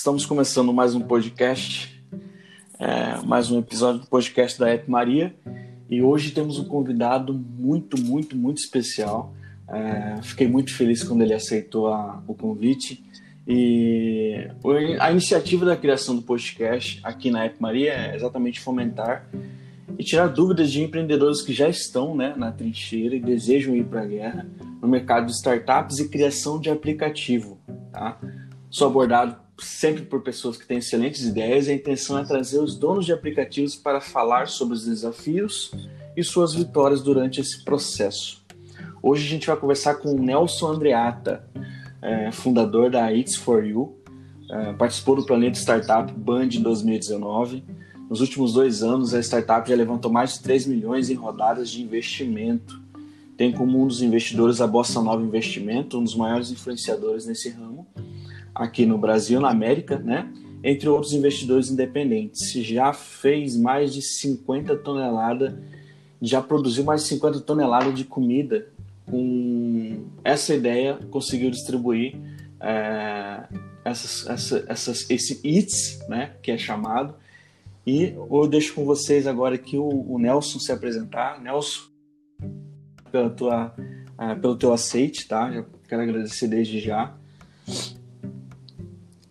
Estamos começando mais um podcast, é, mais um episódio do podcast da App Maria. E hoje temos um convidado muito, muito, muito especial. É, fiquei muito feliz quando ele aceitou a, o convite. E a iniciativa da criação do podcast aqui na App Maria é exatamente fomentar e tirar dúvidas de empreendedores que já estão né, na trincheira e desejam ir para a guerra no mercado de startups e criação de aplicativo. Tá? Sou abordado sempre por pessoas que têm excelentes ideias e a intenção é trazer os donos de aplicativos para falar sobre os desafios e suas vitórias durante esse processo. Hoje a gente vai conversar com o Nelson Andreata, é, fundador da It's for You, é, participou do Planeta Startup Band em 2019. Nos últimos dois anos, a startup já levantou mais de 3 milhões em rodadas de investimento. Tem como um dos investidores a Bossa Nova Investimento, um dos maiores influenciadores nesse ramo aqui no Brasil, na América, né? Entre outros investidores independentes. Já fez mais de 50 toneladas, já produziu mais de 50 toneladas de comida. Com essa ideia, conseguiu distribuir é, essas, essa, essas, esse ITS, né? Que é chamado. E eu deixo com vocês agora aqui o, o Nelson se apresentar. Nelson, pela tua, uh, pelo teu aceite, tá? Já quero agradecer desde já.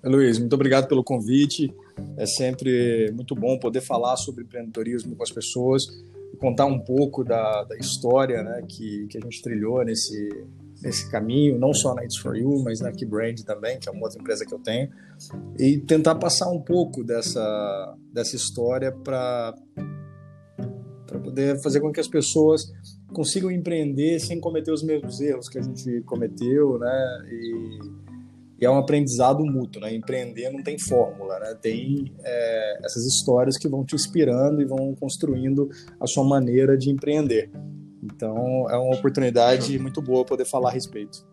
Luiz, muito obrigado pelo convite. É sempre muito bom poder falar sobre empreendedorismo com as pessoas contar um pouco da, da história né, que, que a gente trilhou nesse, nesse caminho, não só na It's For You, mas na Keybrand também, que é uma outra empresa que eu tenho, e tentar passar um pouco dessa, dessa história para poder fazer com que as pessoas consigam empreender sem cometer os mesmos erros que a gente cometeu, né? E, e é um aprendizado mútuo, né? Empreender não tem fórmula, né? Tem é, essas histórias que vão te inspirando e vão construindo a sua maneira de empreender. Então, é uma oportunidade show. muito boa poder falar a respeito.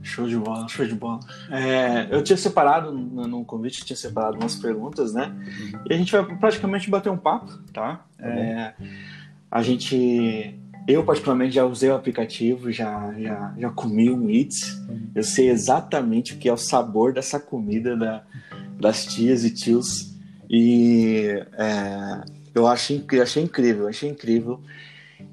Show de bola, show de bola. É, eu tinha separado, no convite, tinha separado umas perguntas, né? Uhum. E a gente vai praticamente bater um papo, tá? Uhum. É, a gente eu, particularmente, já usei o aplicativo, já, já, já comi um Eats. Uhum. Eu sei exatamente o que é o sabor dessa comida da, das tias e tios. E é, eu achei, achei incrível, achei incrível.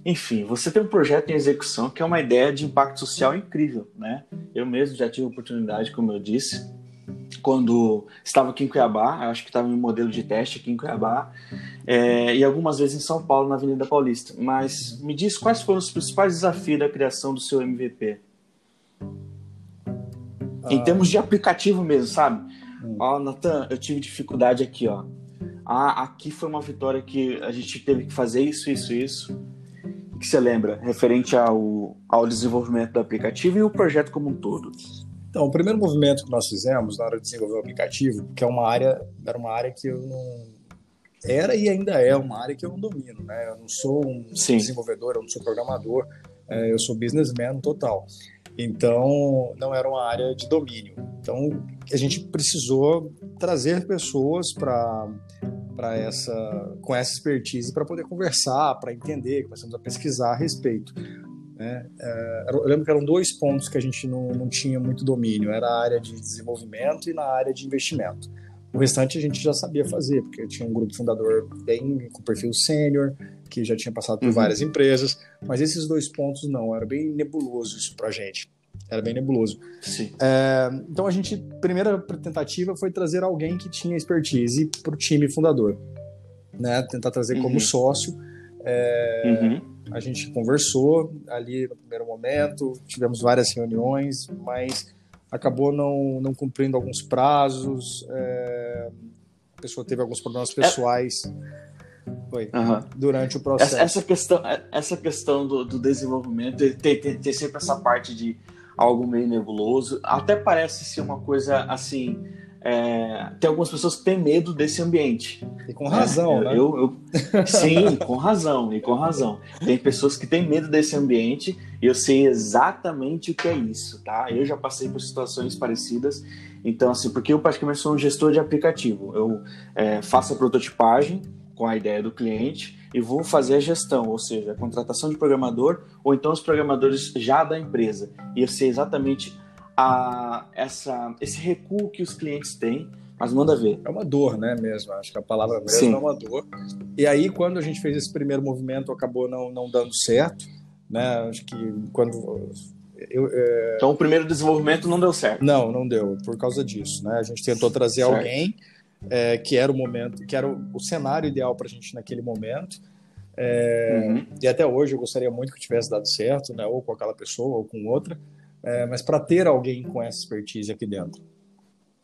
Enfim, você tem um projeto em execução que é uma ideia de impacto social incrível, né? Eu mesmo já tive a oportunidade, como eu disse, quando estava aqui em Cuiabá, acho que estava em modelo de teste aqui em Cuiabá, é, e algumas vezes em São Paulo, na Avenida Paulista. Mas me diz quais foram os principais desafios da criação do seu MVP? Ah. Em termos de aplicativo mesmo, sabe? Hum. Ó, Natan, eu tive dificuldade aqui, ó. Ah, aqui foi uma vitória que a gente teve que fazer isso, isso, isso. O que você lembra? Referente ao, ao desenvolvimento do aplicativo e o projeto como um todo. Então, o primeiro movimento que nós fizemos na hora de desenvolver o aplicativo, que é uma área, era uma área que eu não era e ainda é uma área que eu não domino, né? Eu não sou um Sim. desenvolvedor, eu não sou programador, é, eu sou businessman total. Então, não era uma área de domínio. Então, a gente precisou trazer pessoas para para essa com essa expertise para poder conversar, para entender, começamos a pesquisar a respeito. Né? É, eu lembro que eram dois pontos que a gente não, não tinha muito domínio, era a área de desenvolvimento e na área de investimento. O restante a gente já sabia fazer, porque tinha um grupo fundador bem com perfil sênior, que já tinha passado por uhum. várias empresas, mas esses dois pontos não, era bem nebuloso isso pra gente. Era bem nebuloso. É, então a gente, primeira tentativa foi trazer alguém que tinha expertise para o time fundador, né? Tentar trazer uhum. como sócio. É, uhum a gente conversou ali no primeiro momento, tivemos várias reuniões, mas acabou não, não cumprindo alguns prazos. É, a pessoa teve alguns problemas pessoais. Foi, uhum. durante o processo. Essa, essa questão, essa questão do, do desenvolvimento tem, tem, tem sempre essa parte de algo meio nebuloso. Até parece ser uma coisa assim é, tem algumas pessoas que têm medo desse ambiente. E com razão, é, né? Eu, eu, sim, com razão, e com razão. Tem pessoas que têm medo desse ambiente e eu sei exatamente o que é isso, tá? Eu já passei por situações parecidas. Então, assim, porque eu praticamente sou um gestor de aplicativo. Eu é, faço a prototipagem com a ideia do cliente e vou fazer a gestão, ou seja, a contratação de programador ou então os programadores já da empresa. E eu sei exatamente a essa, esse recuo que os clientes têm Mas manda ver. É uma dor, né, mesmo? Acho que a palavra mesmo Sim. é uma dor. E aí, quando a gente fez esse primeiro movimento, acabou não, não dando certo, né? Acho que quando... Eu, é... Então, o primeiro desenvolvimento não deu certo? Não, não deu, por causa disso, né? A gente tentou trazer certo. alguém é, que era o momento, que era o, o cenário ideal para a gente naquele momento, é, uhum. E até hoje eu gostaria muito que tivesse dado certo, né? Ou com aquela pessoa ou com outra. É, mas para ter alguém com essa expertise aqui dentro.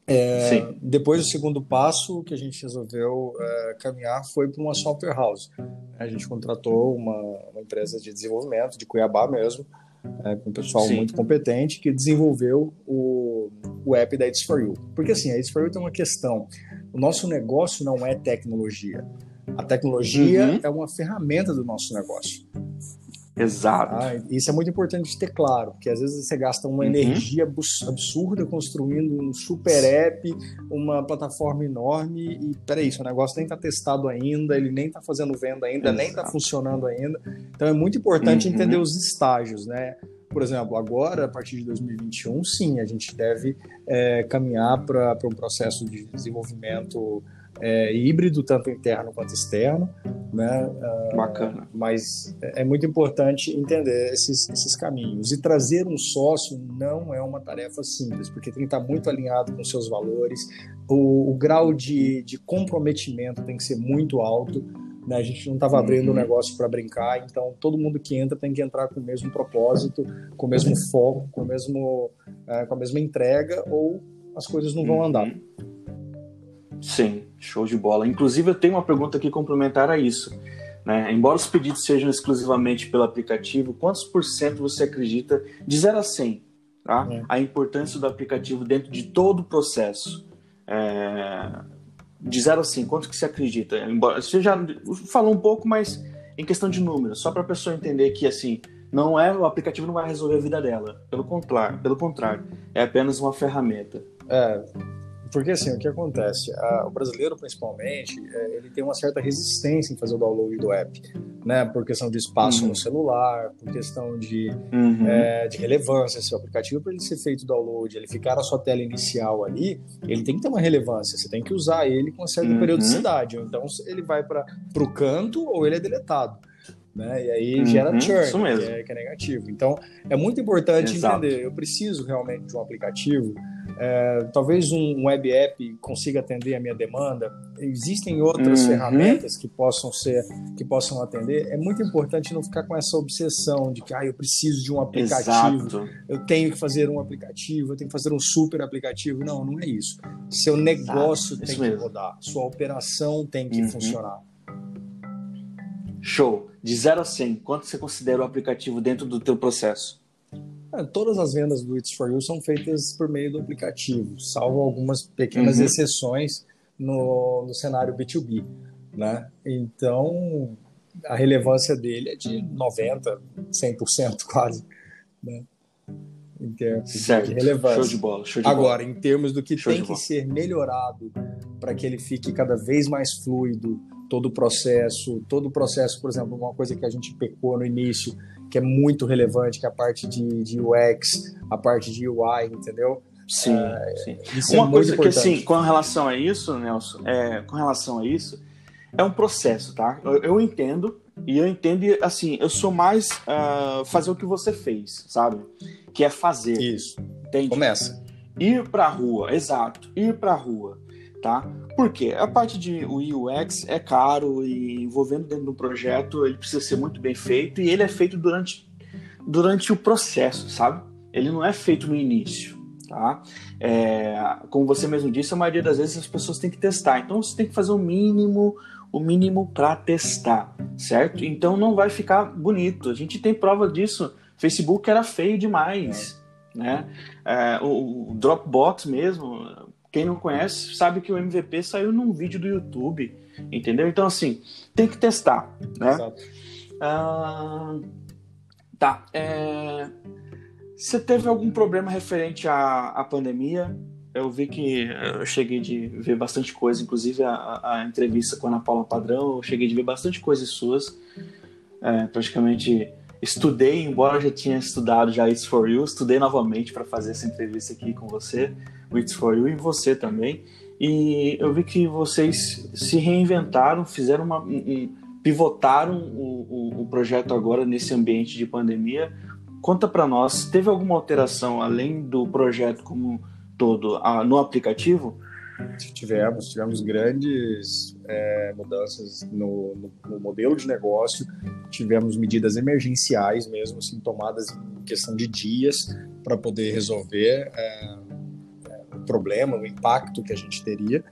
É, depois do segundo passo que a gente resolveu é, caminhar foi para uma software house. A gente contratou uma, uma, empresa de desenvolvimento de Cuiabá mesmo, é, com um pessoal Sim. muito competente que desenvolveu o, o app da It's For You. Porque assim, a It's For You tem uma questão. O nosso negócio não é tecnologia. A tecnologia uhum. é uma ferramenta do nosso negócio. Exato. Ah, isso é muito importante de ter claro, porque às vezes você gasta uma uhum. energia absurda construindo um super app, uma plataforma enorme, e peraí, seu negócio nem está testado ainda, ele nem está fazendo venda ainda, Exato. nem está funcionando ainda. Então é muito importante uhum. entender os estágios, né? Por exemplo, agora, a partir de 2021, sim, a gente deve é, caminhar para um processo de desenvolvimento é, híbrido, tanto interno quanto externo. Né? Uh, Bacana. Mas é muito importante entender esses, esses caminhos. E trazer um sócio não é uma tarefa simples, porque tem que estar muito alinhado com seus valores, o, o grau de, de comprometimento tem que ser muito alto. Né? A gente não estava abrindo o uhum. um negócio para brincar, então todo mundo que entra tem que entrar com o mesmo propósito, com o mesmo foco, com, o mesmo, é, com a mesma entrega, ou as coisas não vão andar. Sim, show de bola. Inclusive, eu tenho uma pergunta aqui complementar a isso. Né? Embora os pedidos sejam exclusivamente pelo aplicativo, quantos por cento você acredita, de 0 a 100, tá? É. a importância do aplicativo dentro de todo o processo? É... De 0 a 100, quanto que você acredita? Embora, você já falou um pouco, mas em questão de números, só para a pessoa entender que assim, não é o aplicativo não vai resolver a vida dela, pelo contrário, pelo contrário, é apenas uma ferramenta. É, porque assim, o que acontece? o brasileiro, principalmente, é, ele tem uma certa resistência em fazer o download do app, né? Por questão de espaço uhum. no celular, por questão de, uhum. é, de relevância. Se o aplicativo, para ele ser feito o download, ele ficar na sua tela inicial ali, ele tem que ter uma relevância. Você tem que usar ele com uma certa uhum. periodicidade. Então, ele vai para o canto ou ele é deletado. Né? E aí uhum, gera churn, que é, que é, negativo. Então, é muito importante Exato. entender, eu preciso realmente de um aplicativo é, talvez um web app consiga atender a minha demanda. Existem outras uhum. ferramentas que possam ser, que possam atender. É muito importante não ficar com essa obsessão de que ah, eu preciso de um aplicativo, Exato. eu tenho que fazer um aplicativo, eu tenho que fazer um super aplicativo. Não, não é isso. Seu negócio Exato. tem que rodar, sua operação tem que uhum. funcionar. Show. De 0 a 100, quanto você considera o aplicativo dentro do teu processo? É, todas as vendas do It's For You são feitas por meio do aplicativo, salvo algumas pequenas uhum. exceções no, no cenário B2B, né? Então, a relevância dele é de 90%, 100% quase, né? Em termos certo. de relevância. Show de bola. Show de Agora, bola. em termos do que show tem que ser melhorado para que ele fique cada vez mais fluido, todo o processo, todo o processo, por exemplo, uma coisa que a gente pecou no início, que é muito relevante, que é a parte de, de UX, a parte de UI, entendeu? Sim, é, sim. É Uma é coisa que, assim, com relação a isso, Nelson, é, com relação a isso, é um processo, tá? Eu, eu entendo, e eu entendo, assim, eu sou mais uh, fazer o que você fez, sabe? Que é fazer. Isso. Entende? Começa. Ir pra rua, exato. Ir pra rua, tá? Por quê? A parte de UX é caro e envolvendo dentro do projeto, ele precisa ser muito bem feito e ele é feito durante, durante o processo, sabe? Ele não é feito no início, tá? É, como você mesmo disse, a maioria das vezes as pessoas têm que testar. Então você tem que fazer o mínimo, o mínimo para testar, certo? Então não vai ficar bonito. A gente tem prova disso. Facebook era feio demais, né? É, o Dropbox mesmo, quem não conhece sabe que o MVP saiu num vídeo do YouTube, entendeu? Então, assim, tem que testar, né? Exato. Ah, tá. É... Você teve algum problema referente à, à pandemia? Eu vi que eu cheguei de ver bastante coisa, inclusive a, a entrevista com a Ana Paula Padrão, eu cheguei de ver bastante coisas suas. É, praticamente estudei, embora já tinha estudado já It's For You, estudei novamente para fazer essa entrevista aqui com você. It's For You e você também. e eu vi que vocês se reinventaram, fizeram uma. Um, pivotaram o, o, o, projeto agora nesse ambiente de pandemia. Conta para nós, teve alguma alteração além do projeto como todo no aplicativo? Tivemos, tivemos grandes é, mudanças no, no, no, modelo de negócio, tivemos medidas emergenciais mesmo, assim, tomadas em questão de dias para poder resolver é, problema, o impacto que a gente teria.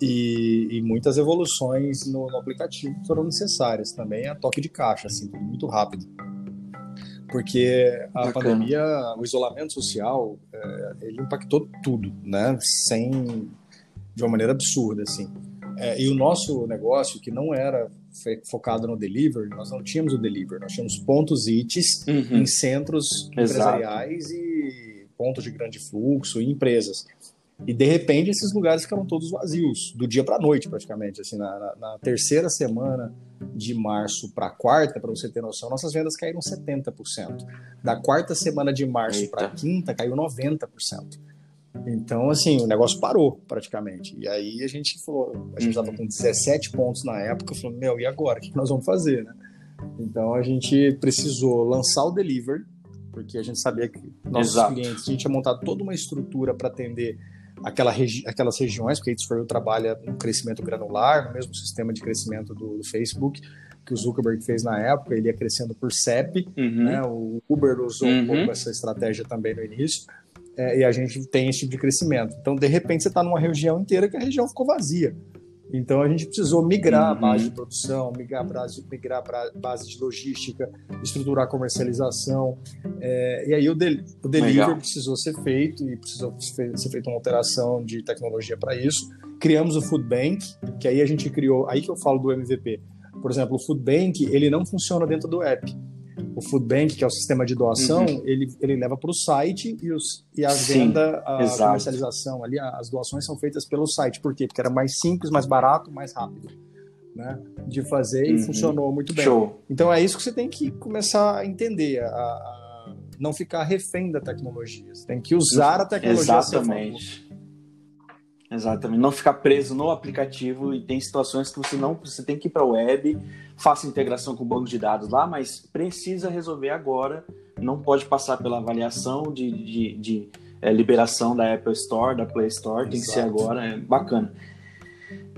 E, e muitas evoluções no, no, aplicativo foram necessárias também, a toque de caixa, assim, muito rápido. Porque a Bacana. pandemia, o isolamento social, é, ele impactou tudo, né? Sem, de uma maneira absurda, assim. É, e o nosso negócio, que não era focado no delivery, nós não tínhamos o delivery, nós tínhamos pontos ITs uhum. em centros Exato. empresariais e pontos de grande fluxo e empresas. E de repente esses lugares ficaram todos vazios, do dia para a noite praticamente. Assim, na, na, na, terceira semana de março para a quarta, para você ter noção, nossas vendas caíram 70%. Da quarta semana de março para quinta, caiu 90%. Então, assim, o negócio parou praticamente. E aí a gente falou, a gente estava uhum. com 17 pontos na época, falou, meu, e agora? O que nós vamos fazer, né? Então a gente precisou lançar o delivery, porque a gente sabia que nossos Exato. clientes, a gente tinha montado toda uma estrutura para atender aquela regi aquelas regiões, porque a It's trabalha no crescimento granular, no mesmo sistema de crescimento do, do, Facebook que o Zuckerberg fez na época, ele ia crescendo por CEP, uhum. né? o Uber usou uhum. um pouco essa estratégia também no início, é, e a gente tem esse tipo de crescimento. Então, de repente, você está numa região inteira que a região ficou vazia. Então a gente precisou migrar a base de uhum. produção, migrar a base, migrar para base de logística, estruturar a comercialização. É, e aí o, o delivery Legal. precisou ser feito e precisou ser feita uma alteração de tecnologia para isso. Criamos o Food Bank, que aí a gente criou, aí que eu falo do MVP. Por exemplo, o Food Bank ele não funciona dentro do app o Food Bank, que é o sistema de doação, uhum. ele, ele leva para o site e, os, e a Sim, venda, a exato. comercialização ali, as doações são feitas pelo site. Por quê? Porque era mais simples, mais barato, mais rápido. Né, de fazer e uhum. funcionou muito bem. Show. Então é isso que você tem que começar a entender, a, a não ficar refém da tecnologia. Você tem que usar a tecnologia. Exatamente. Exatamente. Não ficar preso no aplicativo e tem situações que você não você tem que ir para a web, faça integração com o banco de dados lá, mas precisa resolver agora. Não pode passar pela avaliação de, de, de é, liberação da Apple Store, da Play Store, tem Exato. que ser agora. É bacana.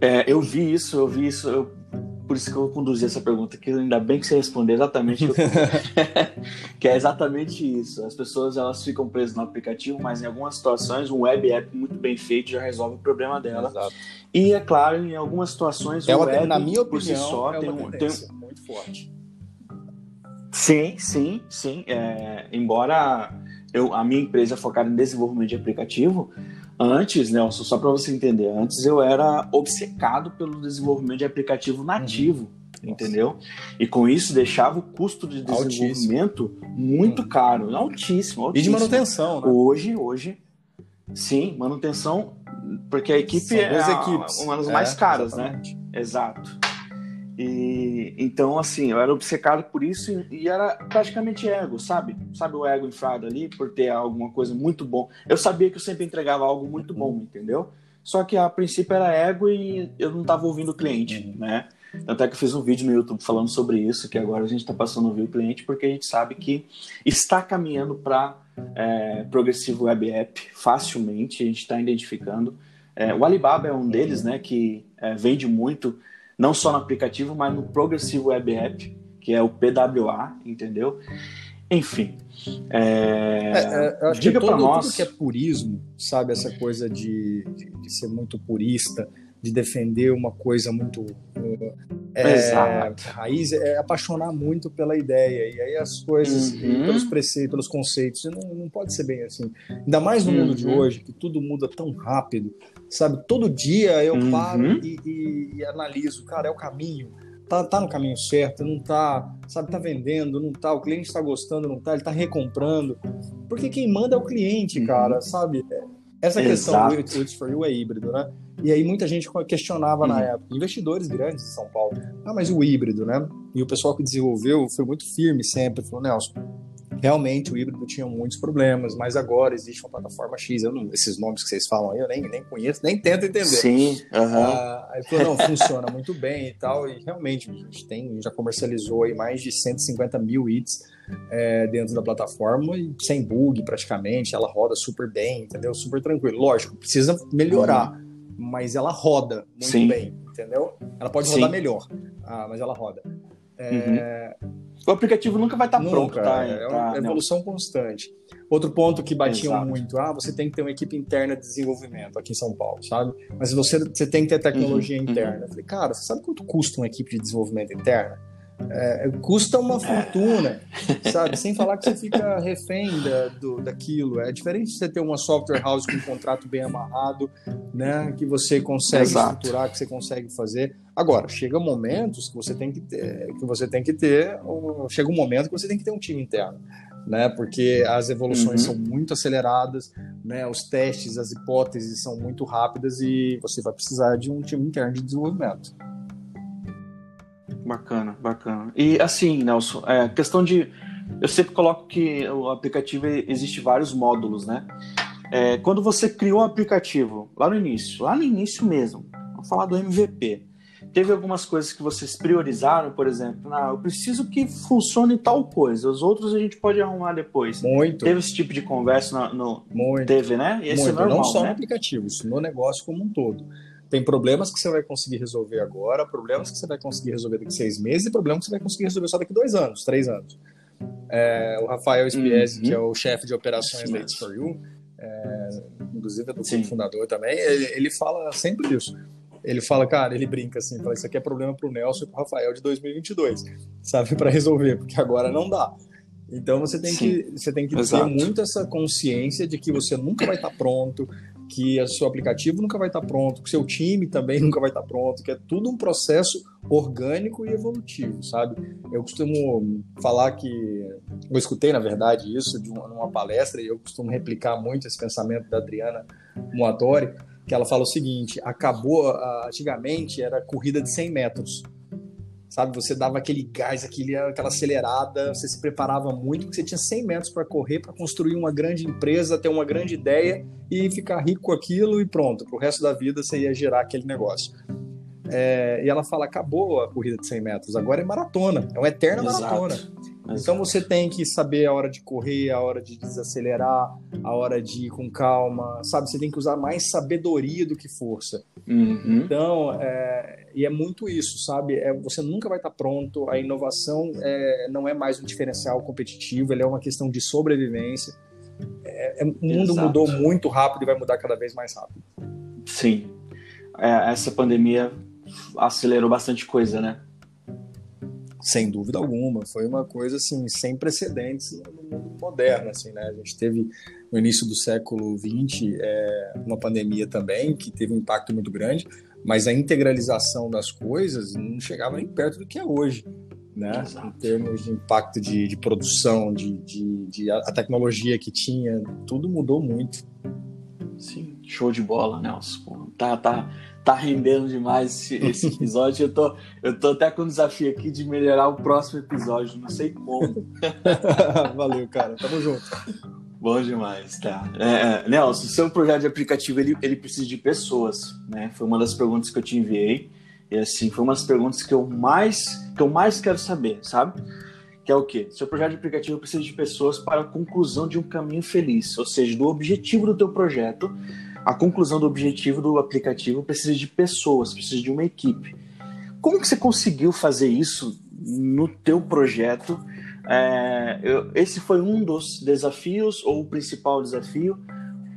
É, eu vi isso, eu vi isso. Eu por isso que eu conduzi essa pergunta, que ainda bem que você respondeu exatamente que, que é exatamente isso. As pessoas elas ficam presas no aplicativo, mas em algumas situações um web app muito bem feito já resolve o problema dela. Exato. E é claro, em algumas situações é uma, o web na minha opinião, por si só é tem, um, tem muito forte. Sim, sim, sim. É, embora eu, a minha empresa é focada em desenvolvimento de aplicativo, Antes, Nelson, só para você entender, antes eu era obcecado pelo desenvolvimento de aplicativo nativo, uhum. entendeu? E com isso deixava o custo de desenvolvimento altíssimo. muito uhum. caro, altíssimo, altíssimo. E de manutenção, né? Hoje, hoje, sim, manutenção, porque a equipe é uma das mais é, caras, né? exatamente. né? Exato. E então, assim, eu era obcecado por isso e, e, era praticamente ego, sabe? Sabe o ego inflado ali por ter alguma coisa muito bom. Eu sabia que eu sempre entregava algo muito bom, entendeu? Só que a princípio era ego e eu não estava ouvindo o cliente, uhum. né? Até que eu fiz um vídeo no YouTube falando sobre isso, que agora a gente está passando a ouvir o cliente, porque a gente sabe que está caminhando para é, Progressivo Web App facilmente, a gente está identificando. É, o Alibaba é um deles, né, que é, vende muito não só no aplicativo, mas no Progressive Web App, que é o PWA, entendeu? Enfim. É... É, acho Diga todo, nós... tudo que é purismo, sabe? Essa coisa de, de, de ser muito purista, de defender uma coisa muito é, Exato. raiz, é apaixonar muito pela ideia. E aí as coisas, uhum. pelos preceitos, pelos conceitos, não, não pode ser bem assim. Ainda mais no uhum. mundo de uhum. hoje, que tudo muda tão rápido sabe? Todo dia eu uhum. paro e, e, e, analiso, cara, é o caminho, tá, tá no caminho certo, não tá, sabe? Tá vendendo, não tá, o cliente está gostando, não tá, ele tá recomprando, porque quem manda é o cliente, uhum. cara, sabe? Essa questão do It's for You é híbrido, né? E aí muita gente questionava uhum. na época, investidores grandes de São Paulo, ah, mas o híbrido, né? E o pessoal que desenvolveu foi muito firme sempre, falou, Nelson, realmente o híbrido tinha muitos problemas, mas agora existe uma plataforma X, não, esses nomes que vocês falam aí, eu nem, nem conheço, nem tento entender. Sim, uhum. ah, aí falou, não, funciona muito bem e tal, e realmente, a gente tem, já comercializou aí mais de 150 mil hits é, dentro da plataforma, e sem bug praticamente, ela roda super bem, entendeu? Super tranquilo. Lógico, precisa melhorar, mas ela roda muito Sim. bem, entendeu? Ela pode rodar Sim. melhor, ah, mas ela roda. É... Uhum. O aplicativo nunca vai estar tá pronto, tá? É uma tá, evolução não. constante. Outro ponto que batiam Exato. muito, ah, você tem que ter uma equipe interna de desenvolvimento aqui em São Paulo, sabe? Mas você, você tem que ter tecnologia uhum, interna. Uhum. Eu falei, cara, você sabe quanto custa uma equipe de desenvolvimento interna? É, custa uma fortuna, sabe? Sem falar que você fica refém da, do, daquilo. É diferente de você ter uma software house com um contrato bem amarrado, né? Que você consegue Exato. estruturar, que você consegue fazer. Agora, chega momentos que você tem que ter, que você tem que ter, chega um momento que você tem que ter um time interno, né? Porque as evoluções uhum. são muito aceleradas, né? Os testes, as hipóteses são muito rápidas e você vai precisar de um time interno de desenvolvimento. Bacana, bacana. E assim, Nelson, é, questão de. Eu sempre coloco que o aplicativo existe vários módulos, né? É, quando você criou o aplicativo, lá no início, lá no início mesmo, vamos falar do MVP. Teve algumas coisas que vocês priorizaram, por exemplo, ah, eu preciso que funcione tal coisa, os outros a gente pode arrumar depois. Muito. Teve esse tipo de conversa no. no Muito. Teve, né? E esse é Muito. é normal, Não só né? no aplicativo, isso no negócio como um todo. Tem problemas que você vai conseguir resolver agora, problemas que você vai conseguir resolver daqui a seis meses e problemas que você vai conseguir resolver só daqui a dois anos, três anos. É, o Rafael Spiesi, uhum. que é o chefe de operações da It's For You, é, inclusive é do fundador também, ele, ele fala sempre disso. Ele fala, cara, ele brinca assim, fala, isso aqui é problema pro Nelson e pro Rafael de 2022, sabe, para resolver, porque agora não dá. Então você tem Sim, que você tem que ter muito essa consciência de que você nunca vai estar pronto, que o seu aplicativo nunca vai estar pronto, que o seu time também nunca vai estar pronto, que é tudo um processo orgânico e evolutivo, sabe? Eu costumo falar que eu escutei na verdade isso de uma, numa palestra e eu costumo replicar muito esse pensamento da Adriana Moatori, que ela fala o seguinte: acabou antigamente era corrida de 100 metros sabe? Você dava aquele gás, aquele, aquela acelerada, você se preparava muito, porque você tinha 100 metros para correr, para construir uma grande empresa, ter uma grande ideia e ficar rico com aquilo e pronto. Para o resto da vida você ia gerar aquele negócio. É, e ela fala: acabou a corrida de 100 metros, agora é maratona, é uma eterna Exato. maratona. Então você tem que saber a hora de correr, a hora de desacelerar, a hora de ir com calma, sabe? Você tem que usar mais sabedoria do que força. Uhum. Então, é, e é muito isso, sabe? É, você nunca vai estar pronto. A inovação é, não é mais um diferencial competitivo, ele é uma questão de sobrevivência. É, é, o mundo Exato. mudou muito rápido e vai mudar cada vez mais rápido. Sim. É, essa pandemia acelerou bastante coisa, né? Sem dúvida alguma, foi uma coisa assim sem precedentes no mundo moderno, assim, né? A gente teve no início do século XX é, uma pandemia também que teve um impacto muito grande, mas a integralização das coisas não chegava nem perto do que é hoje, né? Exato. Em termos de impacto de, de produção, de, de, de, a tecnologia que tinha, tudo mudou muito. Sim, show de bola, Nelson. Tá, tá, tá rendendo demais esse, esse episódio. eu, tô, eu tô até com o desafio aqui de melhorar o próximo episódio, não sei como. Valeu, cara. Tamo junto. Bom demais, tá. É, é, Nelson, seu projeto de aplicativo ele, ele precisa de pessoas, né? Foi uma das perguntas que eu te enviei. E assim, foi uma das perguntas que eu mais que eu mais quero saber, sabe? Que é o quê? Seu projeto de aplicativo precisa de pessoas para a conclusão de um caminho feliz, ou seja, do objetivo do teu projeto a conclusão do objetivo do aplicativo precisa de pessoas, precisa de uma equipe. Como que você conseguiu fazer isso no teu projeto? É, eu, esse foi um dos desafios ou o principal desafio.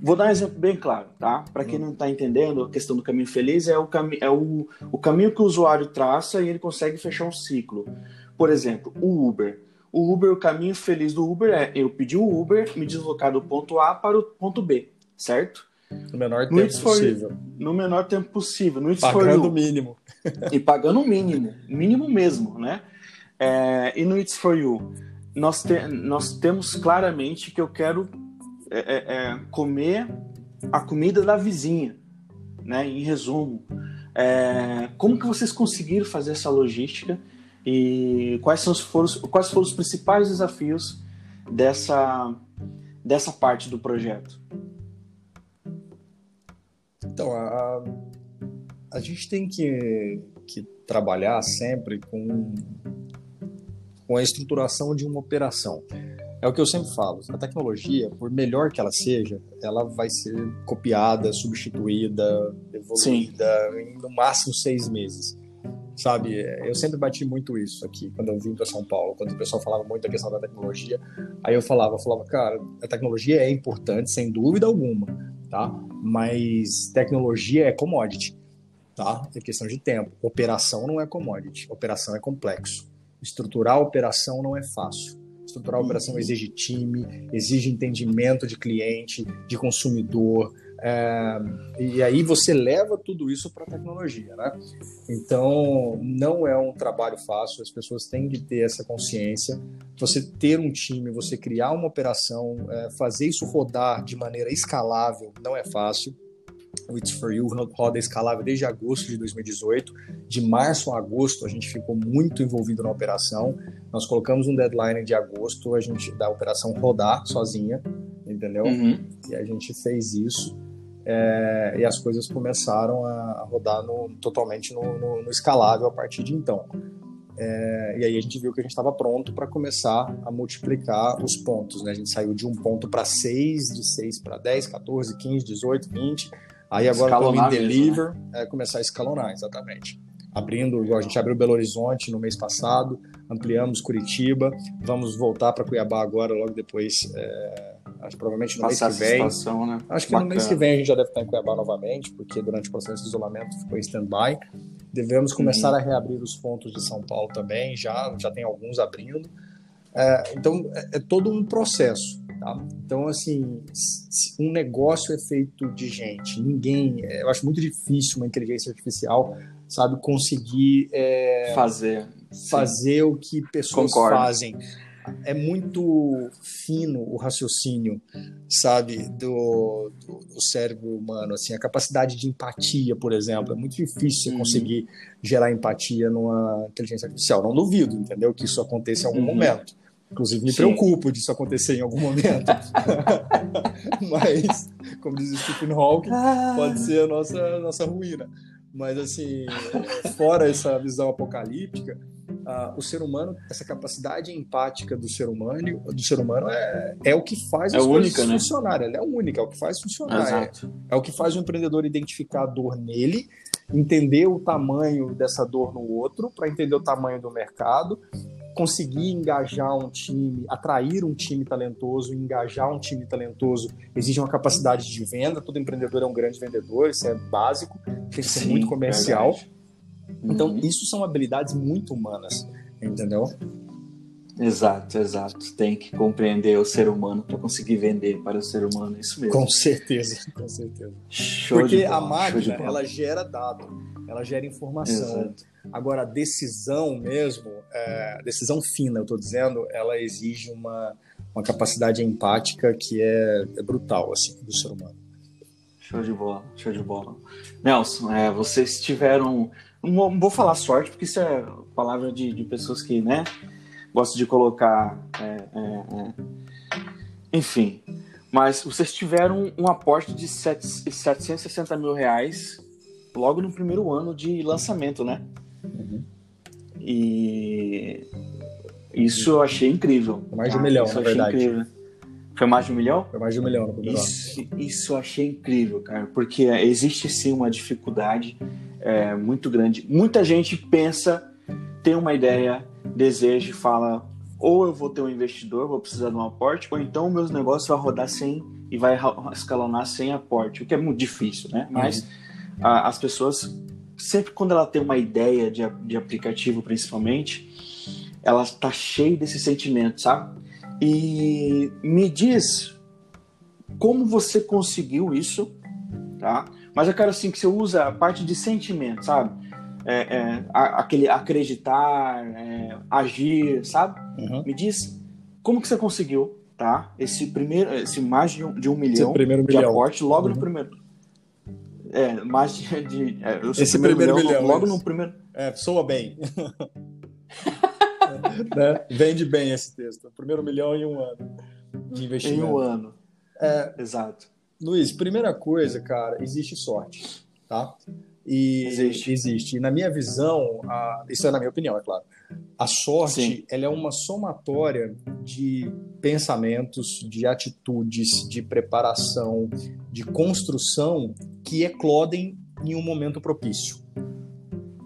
Vou dar um exemplo bem claro, tá? Para quem não está entendendo, a questão do caminho feliz é, o, cami é o, o caminho que o usuário traça e ele consegue fechar um ciclo. Por exemplo, o Uber. O Uber, o caminho feliz do Uber é eu pedir o Uber, me deslocar do ponto A para o ponto B, certo? No menor tempo no possível. no menor tempo possível. No pagando o mínimo. e pagando o mínimo. Mínimo mesmo, né? É, e no It's For You, nós, te, nós temos claramente que eu quero é, é, é comer a comida da vizinha, né? Em resumo. É, como que vocês conseguiram fazer essa logística e quais, são os, foram, quais foram os principais desafios dessa, dessa parte do projeto? Então, a, a gente tem que, que trabalhar sempre com, com a estruturação de uma operação. É o que eu sempre falo. A tecnologia, por melhor que ela seja, ela vai ser copiada, substituída, evoluída Sim. em no máximo seis meses. Sabe? Eu sempre bati muito isso aqui quando eu vim para São Paulo, quando o pessoal falava muito da questão da tecnologia. Aí eu falava, eu falava, cara, a tecnologia é importante, sem dúvida alguma, tá? Mas tecnologia é commodity, tá? É questão de tempo. Operação não é commodity, operação é complexo. Estruturar a operação não é fácil Estruturar a operação exige time, exige entendimento de cliente, de consumidor, é, e aí você leva tudo isso para a tecnologia, né? Então não é um trabalho fácil. As pessoas têm de ter essa consciência. Você ter um time, você criar uma operação, é, fazer isso rodar de maneira escalável não é fácil o It's For You roda escalável desde agosto de 2018. De março a agosto, a gente ficou muito envolvido na operação. Nós colocamos um deadline de agosto, a gente da operação rodar sozinha, entendeu? Uhum. E a gente fez isso. É, e as coisas começaram a rodar no, totalmente no, no, no, escalável a partir de então. É, e aí a gente viu que a gente estava pronto para começar a multiplicar os pontos. Né? A gente saiu de um ponto para seis, de seis para 10, 14, 15, 18, 20 Aí agora o Deliver mesmo, né? é começar a escalonar, exatamente. Abrindo, a gente abriu Belo Horizonte no mês passado, ampliamos Curitiba, vamos voltar para Cuiabá agora, logo depois, é, acho provavelmente no Passar mês que vem. Né? Acho que Bacana. no mês que vem a gente já deve estar em Cuiabá novamente, porque durante o processo de isolamento ficou em stand-by. Devemos começar uhum. a reabrir os pontos de São Paulo também, já, já tem alguns abrindo. É, então, é, é todo um processo. Tá? Então, assim, um negócio é feito de gente. Ninguém, é, eu acho muito difícil uma inteligência artificial, sabe, conseguir é, fazer fazer o que pessoas Concordo. fazem. É muito fino o raciocínio, sabe, do, do, do, cérebro humano. Assim, a capacidade de empatia, por exemplo, é muito difícil uhum. conseguir gerar empatia numa inteligência artificial. Não duvido, entendeu, que isso aconteça em algum uhum. momento Inclusive, me Sim. preocupo disso acontecer em algum momento. Mas, como diz Stephen Hawking, ah. pode ser a nossa, nossa ruína. Mas, assim, fora essa visão apocalíptica, uh, o ser humano, essa capacidade empática do ser humano, do ser humano é, é o que faz é as coisas única, né? funcionarem. Ela é única, é o que faz funcionar. É, é, o que faz o empreendedor identificar a dor nele, entender o tamanho dessa dor no outro, para entender o tamanho do mercado conseguir engajar um time, atrair um time talentoso, engajar um time talentoso, exige uma capacidade de venda. Todo empreendedor é um grande vendedor, isso é básico, tem que ser Sim, muito comercial. Verdade. Então, uhum. isso são habilidades muito humanas, entendeu? Exato, exato. Tem que compreender o ser humano para conseguir vender para o ser humano, isso mesmo. Com certeza, com certeza. Show Porque bola, a máquina, ela gera dado, ela gera informação. Exato Agora, a decisão mesmo, é, decisão fina, eu estou dizendo, ela exige uma, uma capacidade empática que é, é, brutal, assim, do ser humano. Show de bola, show de bola. Nelson, é, vocês tiveram, não vou falar sorte, porque isso é palavra de, de pessoas que, né, gostam de colocar, é, é, é. enfim, mas vocês tiveram um aporte de 760 mil reais logo no primeiro ano de lançamento, né? Uhum. E isso eu achei incrível. Mais de um milhão, isso na verdade. Incrível. Foi mais de um milhão? Foi mais de um milhão no isso, isso eu achei incrível, cara, porque existe sim uma dificuldade é, muito grande. Muita gente pensa, tem uma ideia, deseja e fala: ou eu vou ter um investidor, vou precisar de um aporte, ou então meus negócios vai rodar sem e vai escalonar sem aporte, o que é muito difícil, né? Mas uhum. a, as pessoas sempre quando ela tem uma ideia de, de aplicativo, principalmente, ela está cheia desse sentimento, sabe? E me diz como você conseguiu isso, tá? Mas eu quero assim que você usa a parte de sentimento, sabe? É, é, aquele acreditar, é, agir, sabe? Uhum. Me diz como que você conseguiu, tá? Esse primeiro, esse mais de um, de um milhão de milhão. aporte logo uhum. no primeiro é, mais de. de é, Esse primeiro, milhão, milhão logo no primeiro. É, soa bem. né? Vende bem esse texto. Primeiro milhão em um ano de investimento. Em um ano. É, Exato. Luiz, primeira coisa, cara, existe sorte, tá? E existe. existe. E na minha visão, a, isso é na minha opinião, é claro. A sorte, Sim. ela é uma somatória de pensamentos, de atitudes, de preparação, de construção que eclodem em um momento propício.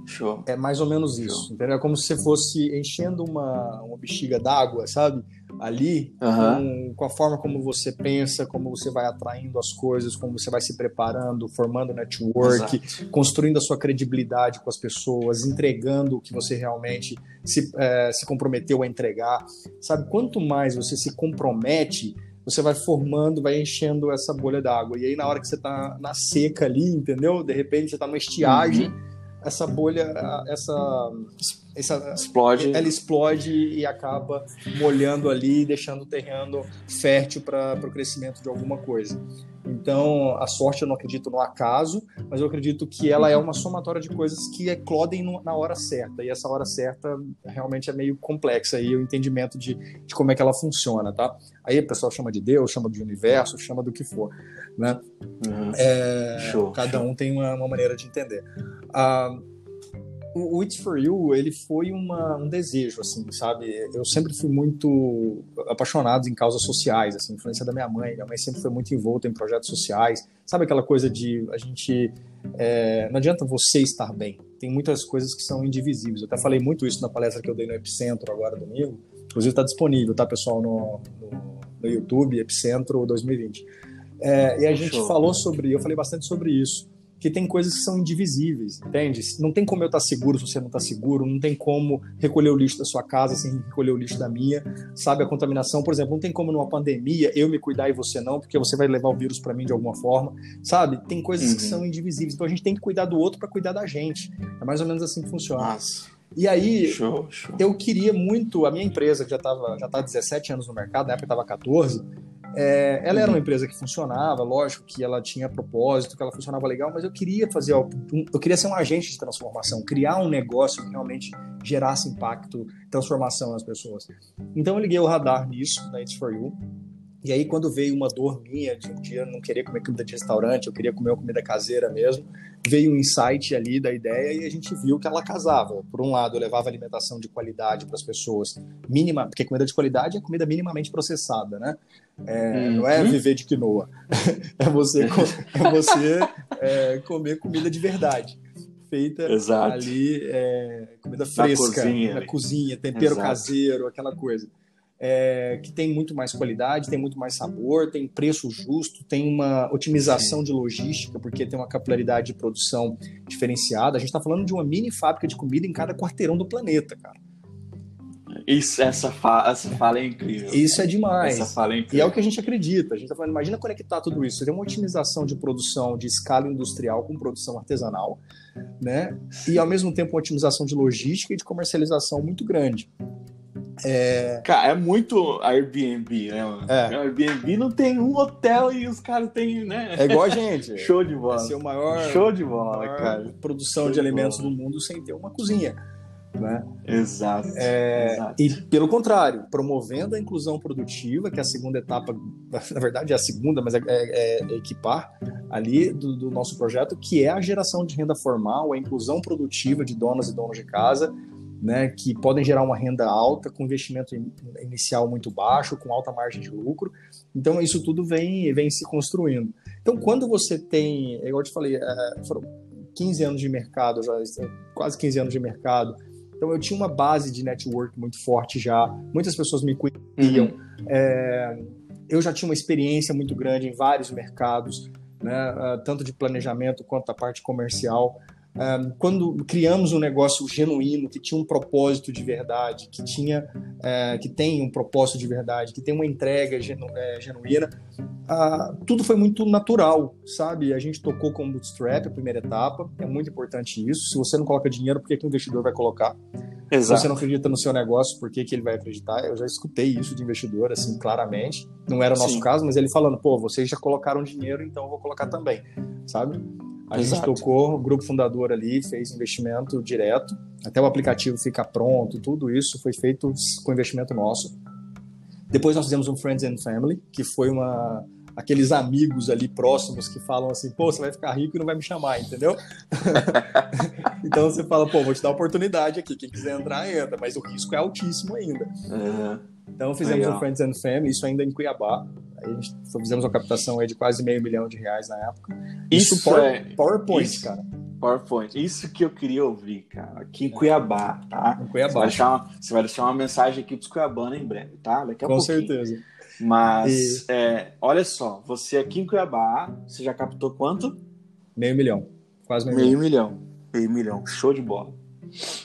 Show. É mais ou menos isso. Show. Entendeu? É como se você fosse enchendo uma, uma bexiga d'água, sabe? Ali, com, com, a forma como você pensa, como você vai atraindo as coisas, como você vai se preparando, formando network, Exato. construindo a sua credibilidade com as pessoas, entregando o que você realmente se, é, se comprometeu a entregar. Sabe? Quanto mais você se compromete, você vai formando, vai enchendo essa bolha d'água. E aí, na hora que você está na seca ali, entendeu? De repente, você está numa estiagem. Uhum essa bolha, essa, essa explode. ela explode e acaba molhando ali, deixando o terreno fértil para o crescimento de alguma coisa. Então, a sorte eu não acredito no acaso, mas eu acredito que ela é uma somatória de coisas que eclodem na hora certa. E essa hora certa realmente é meio complexa aí o entendimento de, de como é que ela funciona, tá? Aí o pessoal chama de Deus, chama de universo, chama do que for, né? Uhum. É, show, cada show. um tem uma, uma, maneira de entender. Ah, o It's For You, ele foi uma, um desejo, assim, sabe? Eu sempre fui muito apaixonado em causas sociais, assim, influência da minha mãe. Minha mãe sempre foi muito envolta em projetos sociais. Sabe aquela coisa de a gente... É, não adianta você estar bem. Tem muitas coisas que são indivisíveis. Eu até falei muito isso na palestra que eu dei no Epicentro agora, domingo. Inclusive está disponível, tá, pessoal, no, no, no YouTube, Epicentro 2020. É, e a gente falou sobre... Eu falei bastante sobre isso que tem coisas que são indivisíveis, entende? Não tem como eu estar seguro se você não está seguro, não tem como recolher o lixo da sua casa sem recolher o lixo da minha, sabe? A contaminação, por exemplo, não tem como numa pandemia eu me cuidar e você não, porque você vai levar o vírus para mim de alguma forma, sabe? Tem coisas uhum. que são indivisíveis, então a gente tem que cuidar do outro para cuidar da gente. É mais ou menos assim que funciona. Nossa. E aí, show, show. eu queria muito, a minha empresa, que já estava já tá 17 anos no mercado, na época estava 14, é, ela era uma uhum. empresa que funcionava, lógico que ela tinha propósito, que ela funcionava legal, mas eu queria fazer, eu queria ser um agente de transformação, criar um negócio que realmente gerasse impacto, transformação nas pessoas. Então eu liguei o radar nisso, da It's For You, e aí, quando veio uma dor minha de um dia não querer comer comida de restaurante, eu queria comer uma comida caseira mesmo, veio um insight ali da ideia e a gente viu que ela casava. Por um lado, eu levava alimentação de qualidade para as pessoas, mínima, porque comida de qualidade é comida minimamente processada, né? É, Não é uhum. viver de quinoa, é você, é você é, comer comida de verdade feita Exato. ali, é, comida fresca, na cozinha, na cozinha tempero Exato. caseiro, aquela coisa é, que tem muito mais qualidade, tem muito mais sabor, tem preço justo, tem uma otimização de logística, porque tem uma capilaridade de produção diferenciada. A gente está falando de uma mini fábrica de comida em cada quarteirão do planeta, cara. Isso, essa, fa essa fala é incrível. Isso é demais. Essa fala é incrível. E é o que a gente acredita. A gente está falando, imagina conectar tudo isso. Você tem uma otimização de produção de escala industrial com produção artesanal, né? E ao mesmo tempo uma otimização de logística e de comercialização muito grande. É... Cara, é muito Airbnb, né, mano? É. Airbnb não tem um hotel e os caras têm, né? É igual a gente. Show de bola. Ser o maior, Show de bola, cara. Produção Show de, de alimentos do mundo sem ter uma cozinha. Né? Exato, é, exato, E pelo contrário, promovendo a inclusão produtiva, que é a segunda etapa, na verdade é a segunda, mas é, é, é equipar ali do, do, nosso projeto, que é a geração de renda formal, a inclusão produtiva de donas e donos de casa, né, que podem gerar uma renda alta com investimento inicial muito baixo, com alta margem de lucro. Então isso tudo vem, vem se construindo. Então quando você tem, igual eu te falei, é, foram 15 anos de mercado, já quase 15 anos de mercado. Então eu tinha uma base de network muito forte já, muitas pessoas me conheciam. Uhum. É, eu já tinha uma experiência muito grande em vários mercados, né, tanto de planejamento quanto da parte comercial quando criamos um negócio genuíno que tinha um propósito de verdade, que tinha, é, que tem um propósito de verdade, que tem uma entrega genu, é, genuína, uh, tudo foi muito natural, sabe? A gente tocou com bootstrap a primeira etapa, é muito importante isso. Se você não coloca dinheiro, por que, que o investidor vai colocar? Exato. Se você não acredita no seu negócio, por que, que ele vai acreditar? Eu já escutei isso de investidor, assim, claramente. Não era o nosso Sim. caso, mas ele falando, pô, vocês já colocaram dinheiro, então eu vou colocar também, sabe? A Exato. gente tocou, o grupo fundador ali fez investimento direto, até o aplicativo ficar pronto, tudo isso foi feito com investimento nosso. Depois nós fizemos um Friends and Family, que foi uma aqueles amigos ali próximos que falam assim, pô, você vai ficar rico e não vai me chamar, entendeu? então você fala, pô, vou te dar oportunidade aqui, quem quiser entrar, entra, mas o risco é altíssimo ainda. Uhum. Então fizemos o um Friends and Family, isso ainda em Cuiabá. Aí fizemos uma captação aí de quase meio milhão de reais na época. Isso, isso power, é... PowerPoint, isso, cara. PowerPoint. Isso que eu queria ouvir, cara. Aqui em Cuiabá, tá? Em Cuiabá. Você vai deixar uma, você vai deixar uma mensagem aqui pros cuiabanos em breve, tá? Daqui a Com pouquinho. certeza. Mas, e... é, olha só, você aqui em Cuiabá, você já captou quanto? Meio milhão. Quase meio, meio milhão. milhão. Meio milhão. Show de bola.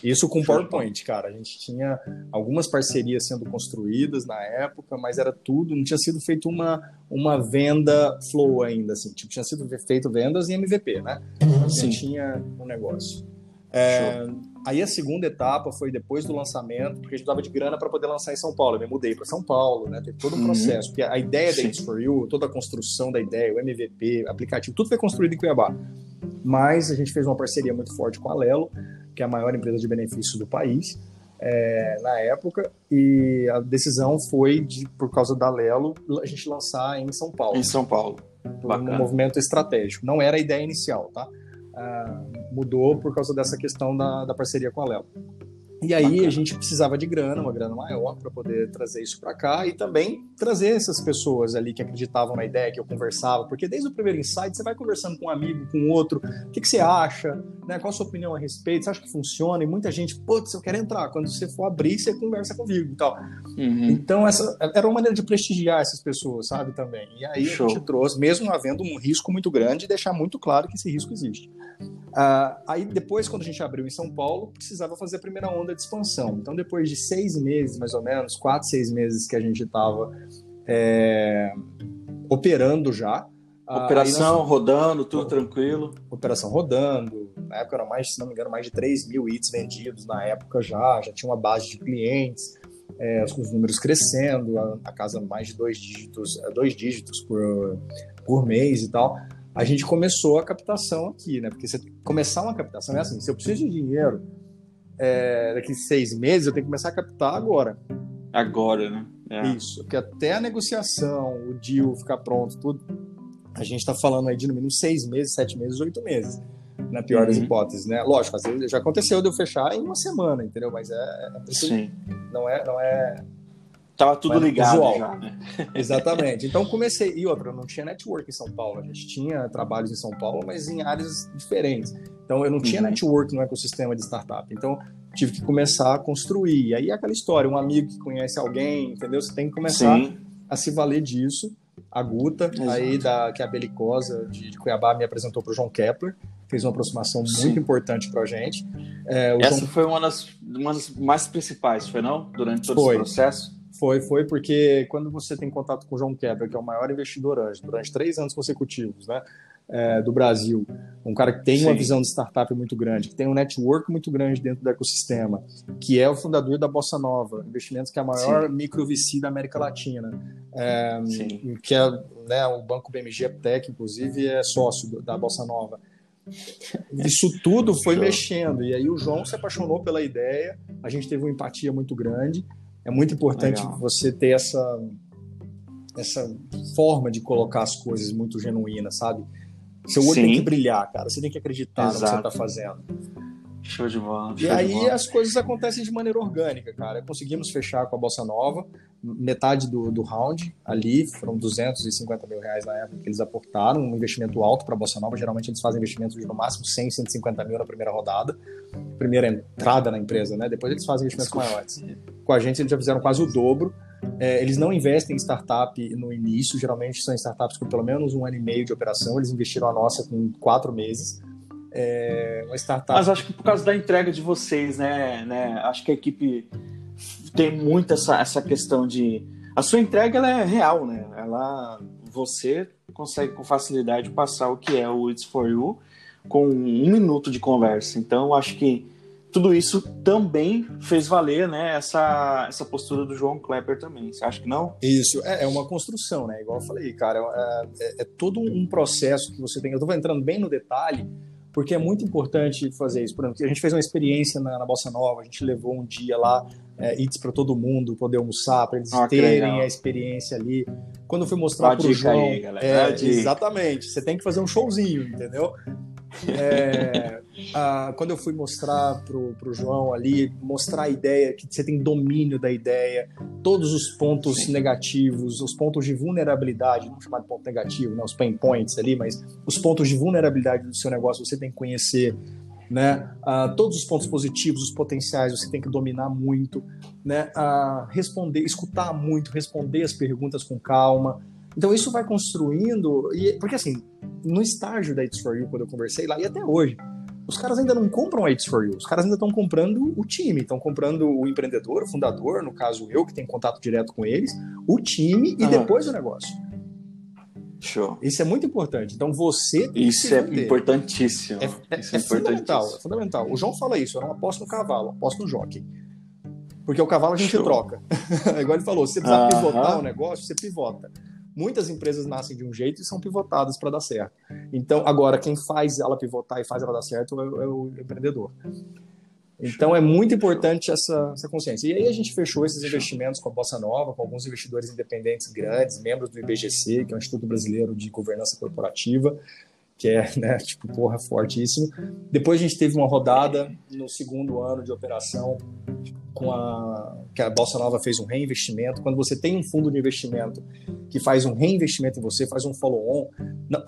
Isso com PowerPoint, cara. A gente tinha algumas parcerias sendo construídas na época, mas era tudo, não tinha sido feito uma, uma venda flow ainda, assim. Tipo, tinha sido feito vendas em MVP, né? Sim. tinha um negócio. É, aí a segunda etapa foi depois do lançamento, porque a gente dava de grana para poder lançar em São Paulo. Eu me mudei para São Paulo, né? Teve todo um uhum. processo. Porque a ideia da It's For You, toda a construção da ideia, o MVP, aplicativo, tudo foi construído em Cuiabá. Mas a gente fez uma parceria muito forte com a Lelo, que é a maior empresa de benefícios do país. É, na época, e a decisão foi de, por causa da Lelo, a gente lançar em São Paulo. Em São Paulo. Bacana. Um movimento estratégico. Não era a ideia inicial, tá? uh, mudou por causa dessa questão da, da parceria com a Léo. E aí Bacana. a gente precisava de grana, uma grana maior, para poder trazer isso para cá e também trazer essas pessoas ali que acreditavam na ideia, que eu conversava, porque desde o primeiro insight você vai conversando com um amigo, com outro, o que, que você acha, né? qual a sua opinião a respeito, você acha que funciona? E muita gente, putz, eu quero entrar. Quando você for abrir, você conversa comigo e tal. Uhum. Então, essa era uma maneira de prestigiar essas pessoas, sabe, também. E aí Show. a gente trouxe, mesmo havendo um risco muito grande, deixar muito claro que esse risco existe. Uh, aí depois, quando a gente abriu em São Paulo, precisava fazer a primeira onda de expansão. Então, depois de seis meses, mais ou menos, quatro, seis meses que a gente estava é, operando já. Ah, operação nós... rodando, tudo tranquilo. Operação rodando. Na época eram mais, se não me engano, mais de 3 mil hits vendidos na época já. Já tinha uma base de clientes. É, os números crescendo, a, a, casa mais de dois dígitos, é, dois dígitos por, por mês e tal a gente começou a captação aqui, né? Porque você começar uma captação é assim, se eu preciso de dinheiro é, daqui seis meses, eu tenho que começar a captar agora. Agora, né? É. Isso, porque até a negociação, o deal ficar pronto, tudo, a gente está falando aí de no mínimo seis meses, sete meses, oito meses, na pior uhum. das hipóteses, né? Lógico, às vezes já aconteceu de eu fechar em uma semana, entendeu? Mas é, é Sim. não é, não é Tava tudo ligado já, né? Exatamente. Então comecei. E outra, não tinha network em São Paulo. A gente tinha trabalhos em São Paulo, mas em áreas diferentes. Então eu não tinha uhum. network no ecossistema de startup. Então tive que começar a construir. E aí é aquela história, um amigo que conhece alguém, entendeu? Você tem que começar Sim. a se valer disso. A Guta, Exato. aí da, que é a Belicosa de, de Cuiabá, me apresentou para o João Kepler fez uma aproximação Sim. muito importante para a gente. É, Essa João... foi uma das, uma das mais principais, foi não? Durante todo foi. esse processo? Foi, foi porque quando você tem contato com o João Kepler, que é o maior investidor anjo, durante três anos consecutivos, né, é, do Brasil, um cara que tem Sim. uma visão de startup muito grande, que tem um network muito grande dentro do ecossistema, que é o fundador da Bossa Nova, investimentos que é a maior Sim. micro VC da América Latina, é, que é né, o banco BMG Tech, inclusive, é sócio da Bossa Nova. Isso tudo foi mexendo, e aí o João se apaixonou pela ideia, a gente teve uma empatia muito grande, é muito importante Legal. você ter essa essa forma de colocar as coisas muito genuína, sabe? Seu olho Sim. tem que brilhar, cara. Você tem que acreditar Exato. no que você está fazendo. Show de bola. Show e aí bola. as coisas acontecem de maneira orgânica, cara. Conseguimos fechar com a Bossa Nova, metade do, do round ali, foram 250 mil reais na época que eles aportaram, um investimento alto para a Bossa Nova. Geralmente eles fazem investimentos de no máximo 100, 150 mil na primeira rodada, primeira entrada na empresa, né? Depois eles fazem investimentos maiores. Com a gente eles já fizeram quase o dobro. É, eles não investem em startup no início, geralmente são startups com pelo menos um ano e meio de operação. Eles investiram a nossa com quatro meses. É, uma startup. Mas acho que por causa da entrega de vocês, né? né acho que a equipe tem muito essa, essa questão de. A sua entrega ela é real, né? Ela, você consegue com facilidade passar o que é o It's For You com um minuto de conversa. Então, acho que tudo isso também fez valer né, essa, essa postura do João Klepper também. Você acha que não? Isso, é, é uma construção, né? Igual eu falei, cara, é, é, é todo um processo que você tem. Eu estou entrando bem no detalhe, porque é muito importante fazer isso. Por exemplo, a gente fez uma experiência na, na Bossa Nova, a gente levou um dia lá, é, It's para todo mundo poder almoçar, para eles ah, terem a experiência ali. Quando eu fui mostrar para o João, aí, é, exatamente, você tem que fazer um showzinho, entendeu? É, a, quando eu fui mostrar pro, pro João ali, mostrar a ideia, que você tem domínio da ideia, todos os pontos Sim. negativos, os pontos de vulnerabilidade, não chamar de ponto negativo, né, os pain points ali, mas os pontos de vulnerabilidade do seu negócio você tem que conhecer, né? Uh, todos os pontos positivos, os potenciais, você tem que dominar muito, né? Uh, responder, escutar muito, responder as perguntas com calma, então isso vai construindo, e, porque assim, no estágio da It's For You, quando eu conversei lá, e até hoje, os caras ainda não compram a It's For You, os caras ainda estão comprando o time, estão comprando o empreendedor, o fundador, no caso eu, que tenho contato direto com eles, o time e depois o negócio. Show. Isso é muito importante. Então você tem Isso é importantíssimo. É, é, isso é, é fundamental, é fundamental. O João fala isso, eu não aposto no cavalo, aposto no jockey. Porque o cavalo a gente Show. troca. Igual ele falou, se você precisa -huh. pivotar o negócio, você pivota. Muitas empresas nascem de um jeito e são pivotadas para dar certo. Então, agora, quem faz ela pivotar e faz ela dar certo é, é o empreendedor. Então é muito importante essa, essa, consciência. E aí a gente fechou esses investimentos com a Bossa Nova, com alguns investidores independentes grandes, membros do IBGC, que é o Instituto Brasileiro de Governança Corporativa, que é, né, tipo, porra, fortíssimo. Depois a gente teve uma rodada no segundo ano de operação com a que a Bolsa Nova fez um reinvestimento. Quando você tem um fundo de investimento que faz um reinvestimento em você, faz um follow-on,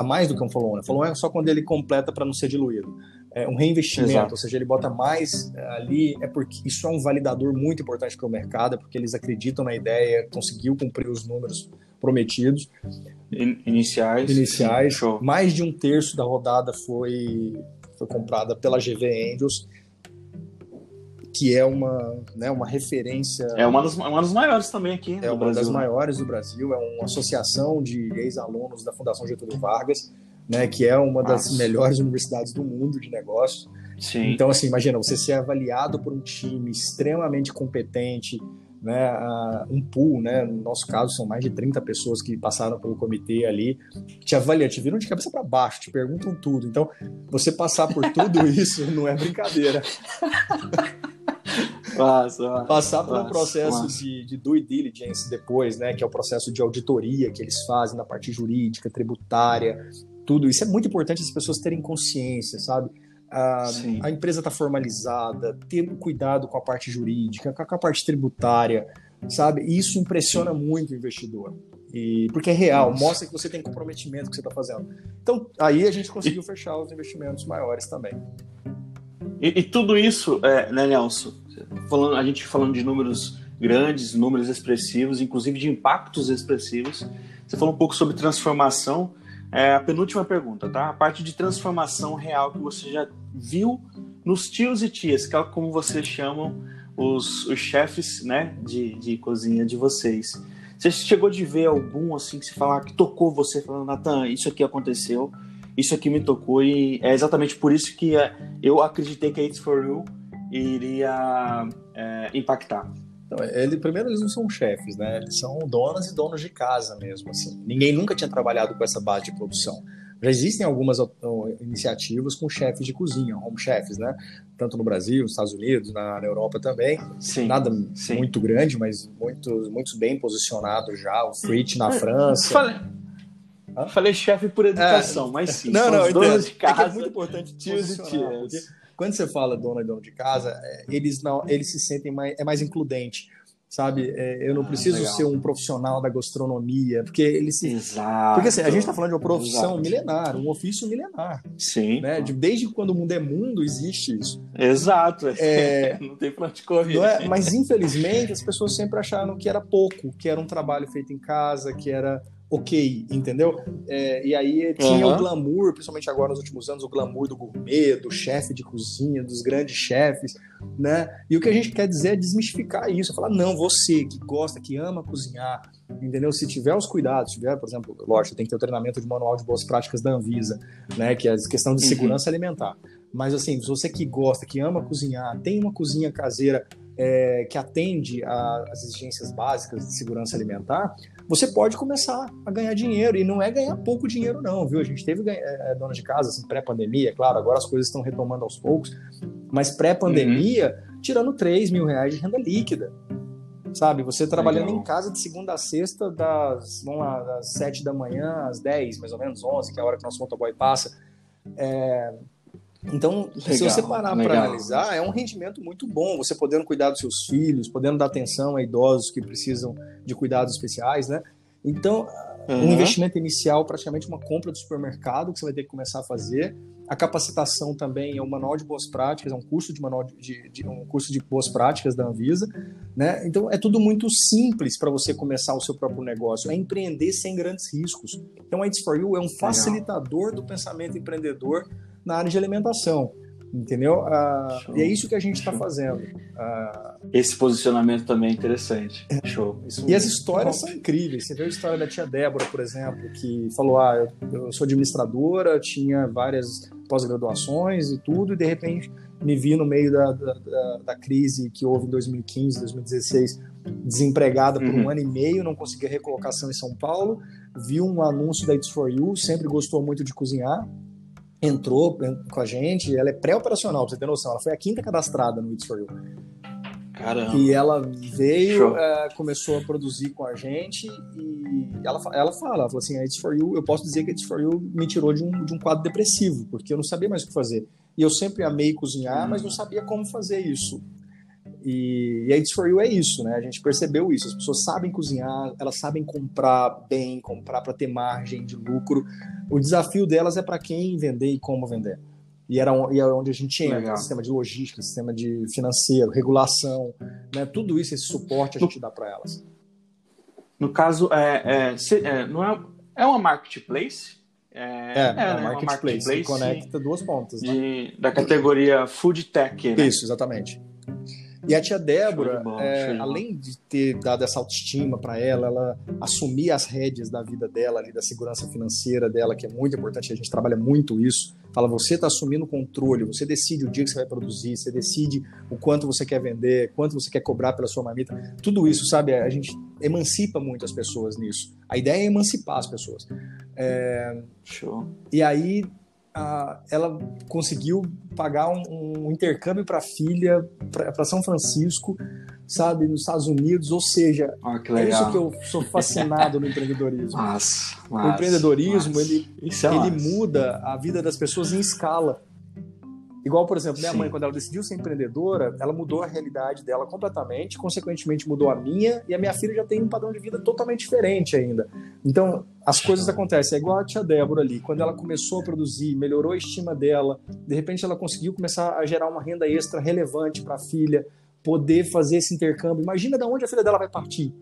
mais do que um follow-on, né? follow-on é só quando ele completa para não ser diluído. É um reinvestimento, Exato. ou seja, ele bota mais é, ali, é porque isso é um validador muito importante para o mercado, é porque eles acreditam na ideia, conseguiu cumprir os números prometidos. Iniciais. Iniciais. Show. Mais de um terço da rodada foi, foi comprada pela GV Angels que é uma, né, uma referência. É uma das, uma das maiores também aqui. É uma Brasil. das maiores do Brasil, é uma associação de ex-alunos da Fundação Getúlio Vargas, né, que é uma das Nossa. melhores universidades do mundo de negócios. Sim. Então, assim, imagina, você ser avaliado por um time extremamente competente, né, um pool, né, no nosso caso são mais de 30 pessoas que passaram pelo comitê ali, te avaliam, te viram de cabeça para baixo, te perguntam tudo. Então, você passar por tudo isso não é brincadeira. Massa, Passar por um processo de, de due diligence depois, né? Que é o processo de auditoria que eles fazem na parte jurídica, tributária, tudo. Isso é muito importante as pessoas terem consciência, sabe? A, a empresa está formalizada, ter cuidado com a parte jurídica, com a parte tributária, sabe? Isso impressiona muito o investidor. E, porque é real, Nossa. mostra que você tem comprometimento que você está fazendo. Então, aí a gente conseguiu e... fechar os investimentos maiores também. E, e tudo isso, é, né, Nelson? Falando, a gente falando de números grandes, números expressivos, inclusive de impactos expressivos. Você falou um pouco sobre transformação. É, a penúltima pergunta, tá? A parte de transformação real que você já viu nos tios e tias, que é como vocês chamam os, os chefes né, de, de cozinha de vocês. Você chegou de ver algum assim que se falar que tocou você, falando, Natan, isso aqui aconteceu, isso aqui me tocou e é exatamente por isso que é, eu acreditei que a It's For You iria é, impactar. Então, ele, primeiro, eles não são chefes, né? Eles são donas e donos de casa mesmo, assim. Ninguém nunca tinha trabalhado com essa base de produção. Já existem algumas iniciativas com chefes de cozinha, home chefs, né? Tanto no Brasil, nos Estados Unidos, na, na Europa também. Sim, Nada sim. muito grande, mas muitos, muitos bem posicionados já. O Fritz na França. Falei, Falei chefe por educação, é, mas sim. Não, não, donos de casa. É, é muito importante tios e tias. Quando você fala dona e dono de casa, é, eles não, eles se sentem mais, é mais includente sabe? É, eu não ah, preciso ser um profissional da gastronomia, porque ele se. Exato. Porque assim, a gente está falando de uma profissão Exato. milenar, um ofício milenar. Sim. Né? De, desde quando o mundo é mundo existe isso. Exato. É... não tem pra onde correr. É? Mas infelizmente as pessoas sempre acharam que era pouco, que era um trabalho feito em casa, que era ok, entendeu? É, e aí tinha uhum. o glamour, principalmente agora nos últimos anos, o glamour do gourmet, do chefe de cozinha, dos grandes chefes, né? E o que a gente quer dizer é desmistificar isso, é falar, não, você que gosta, que ama cozinhar, entendeu? Se tiver os cuidados, tiver, por exemplo, lógico, tem que ter o treinamento de manual de boas práticas da Anvisa, né? Que é a questão de uhum. segurança uhum. alimentar. Mas assim, se você que gosta, que ama cozinhar, tem uma cozinha caseira é, que atende às exigências básicas de segurança alimentar, você pode começar a ganhar dinheiro. E não é ganhar pouco dinheiro, não, viu? A gente teve é, donas de casa, assim, pré-pandemia, claro, agora as coisas estão retomando aos poucos, mas pré-pandemia, uhum. tirando 3 mil reais de renda líquida. Sabe, você trabalhando Legal. em casa de segunda a sexta, das, vamos lá, das 7 da manhã às 10, mais ou menos, 11, que é a hora que nosso motoboy passa. É, então, legal, se você parar para analisar, é um rendimento muito bom. Você podendo cuidar dos seus filhos, podendo dar atenção a idosos que precisam de cuidados especiais, né? Então, uhum. um investimento inicial, praticamente uma compra do supermercado que você vai ter que começar a fazer. A capacitação também é um manual de boas práticas, é um curso de manual de, de um curso de boas práticas da Anvisa, né? Então é tudo muito simples para você começar o seu próprio negócio, é empreender sem grandes riscos. Então a It's for You é um facilitador do pensamento empreendedor na área de alimentação. Entendeu? Ah, e é isso que a gente está fazendo. Ah, Esse posicionamento também é interessante. Show. Isso e as histórias são incríveis. Você vê a história da tia Débora, por exemplo, que falou: Ah, eu, eu sou administradora, tinha várias pós-graduações e tudo, e de repente me vi no meio da, da, da, crise que houve em 2015, 2016, desempregada por uhum. um ano e meio, não conseguia recolocação em São Paulo, vi um anúncio da It's For You, sempre gostou muito de cozinhar, entrou com a gente, ela é pré-operacional, pra você ter noção, ela foi a quinta cadastrada no It's For You. Caramba. E ela veio, é, começou a produzir com a gente e ela, ela fala, ela falou assim, a It's For You, eu posso dizer que a It's For You me tirou de um, de um quadro depressivo, porque eu não sabia mais o que fazer. E eu sempre amei cozinhar, hum. mas não sabia como fazer isso. E, e a It's For You é isso, né? A gente percebeu isso. As pessoas sabem cozinhar, elas sabem comprar bem, comprar para ter margem de lucro. O desafio delas é para quem vender e como vender. E era, e era onde a gente entra, Legal. sistema de logística, sistema de financeiro, regulação, né? Tudo isso, esse suporte a gente dá para elas. No caso, é, é, se, é, não é, é uma marketplace? É, é, é, é uma, marketplace, marketplace que conecta duas pontas. Né? De, né? Da categoria Food Tech, né? Isso, exatamente. E a tia Débora, é, além de ter dado essa autoestima para ela, ela assumir as rédeas da vida dela, ali, da segurança financeira dela, que é muito importante, a gente trabalha muito isso. Fala, você está assumindo o controle, você decide o dia que você vai produzir, você decide o quanto você quer vender, quanto você quer cobrar pela sua marmita. Tudo isso, sabe, a gente emancipa muito as pessoas nisso. A ideia é emancipar as pessoas. É... Show. E aí ela conseguiu pagar um, um intercâmbio para a filha para São Francisco, sabe, nos Estados Unidos. Ou seja, oh, é isso que eu sou fascinado no empreendedorismo. Mas, mas, o empreendedorismo mas, ele, é ele muda a vida das pessoas em escala. Igual, por exemplo, minha Sim. mãe, quando ela decidiu ser empreendedora, ela mudou a realidade dela completamente, consequentemente mudou a minha, e a minha filha já tem um padrão de vida totalmente diferente ainda. Então, as coisas acontecem. É igual a tia Débora ali, quando ela começou a produzir, melhorou a estima dela, de repente ela conseguiu começar a gerar uma renda extra relevante para a filha, poder fazer esse intercâmbio. Imagina de onde a filha dela vai partir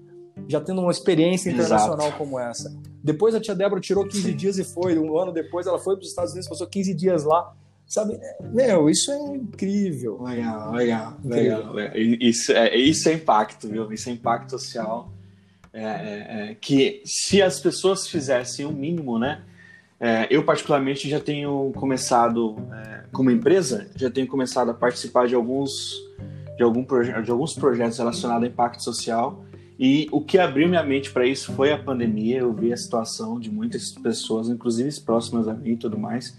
já tendo uma experiência internacional Exato. como essa. Depois a tia Débora tirou 15 Sim. dias e foi. Um ano depois ela foi para os Estados Unidos, passou 15 dias lá. Sabe, meu, isso é incrível. Legal, legal, legal. legal. Isso, é, isso é impacto, viu? Isso é impacto social. É, é, é, que se as pessoas fizessem o mínimo, né? É, eu, particularmente, já tenho começado, é, como empresa, já tenho começado a participar de alguns, de, algum de alguns projetos relacionados a impacto social. E o que abriu minha mente para isso foi a pandemia. Eu vi a situação de muitas pessoas, inclusive próximas a mim e tudo mais,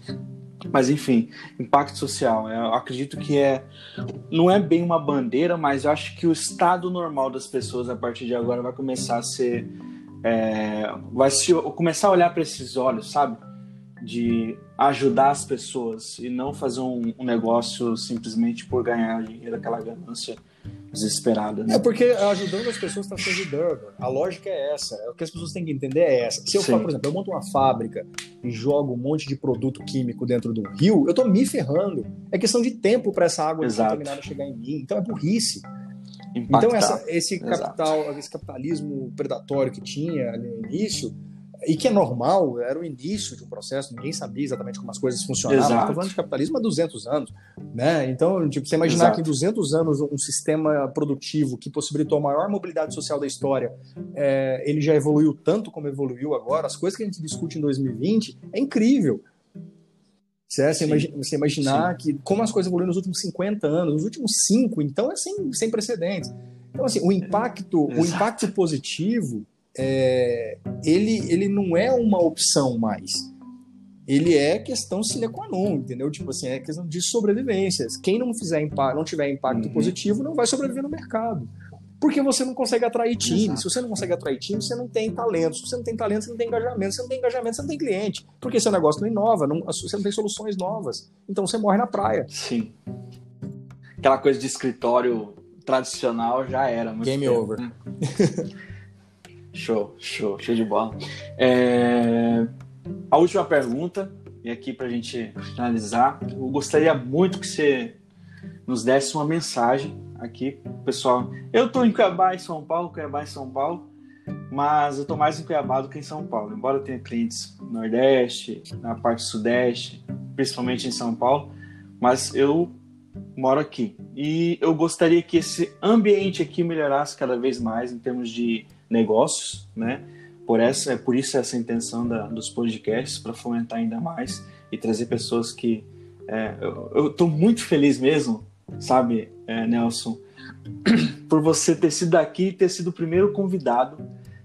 mas enfim, impacto social. Eu acredito que é não é bem uma bandeira, mas eu acho que o estado normal das pessoas a partir de agora vai começar a ser é, vai se, começar a olhar para esses olhos, sabe? De ajudar as pessoas e não fazer um, um negócio simplesmente por ganhar dinheiro, aquela ganância desesperada. Né? É porque ajudando as pessoas está se ajudando. A lógica é essa. É o que as pessoas têm que entender é essa. Se eu, for, por exemplo, eu monto uma fábrica e jogo um monte de produto químico dentro do rio, eu estou me ferrando. É questão de tempo para essa água contaminada chegar em mim. Então é burrice. Impactar. Então essa, esse capital, esse capitalismo predatório que tinha ali no início, e que é normal, era o início de um processo, ninguém sabia exatamente como as coisas funcionavam. Estou falando de capitalismo há 200 anos, né? Então, tipo, você imaginar Exato. que em 200 anos um sistema produtivo que possibilitou a maior mobilidade social da história, é, ele já evoluiu tanto como evoluiu agora, as coisas que a gente discute em 2020, é incrível. Certo? Você, imagina, você imaginar Sim. que como as coisas evoluíram nos últimos 50 anos, nos últimos 5, então é sem, sem precedentes. Então, assim, o impacto, o impacto positivo é, ele, ele não é uma opção mais. Ele é questão sine qua non, entendeu? Tipo assim, é questão de sobrevivência. Quem não fizer impacto, não tiver impacto uhum. positivo, não vai sobreviver no mercado. Porque você não consegue atrair time. Exato. Se você não consegue atrair time, você não tem talento. Se você não tem talento, você não tem engajamento. Se você não tem engajamento, você não tem cliente. Porque seu negócio não inova, não, você não tem soluções novas. Então você morre na praia. Sim. Aquela coisa de escritório tradicional já era. Game tempo, over. Show, show, show de bola. É... A última pergunta, e aqui para a gente finalizar, eu gostaria muito que você nos desse uma mensagem aqui, pessoal. Eu estou em Cuiabá, em São Paulo, Cuiabá, em São Paulo, mas eu estou mais em Cuiabá do que em São Paulo. Embora eu tenha clientes no Nordeste, na parte Sudeste, principalmente em São Paulo, mas eu moro aqui. E eu gostaria que esse ambiente aqui melhorasse cada vez mais em termos de negócios, né? Por essa, é por isso essa intenção da, dos podcasts para fomentar ainda mais e trazer pessoas que é, eu estou muito feliz mesmo, sabe, é, Nelson, por você ter sido aqui e ter sido o primeiro convidado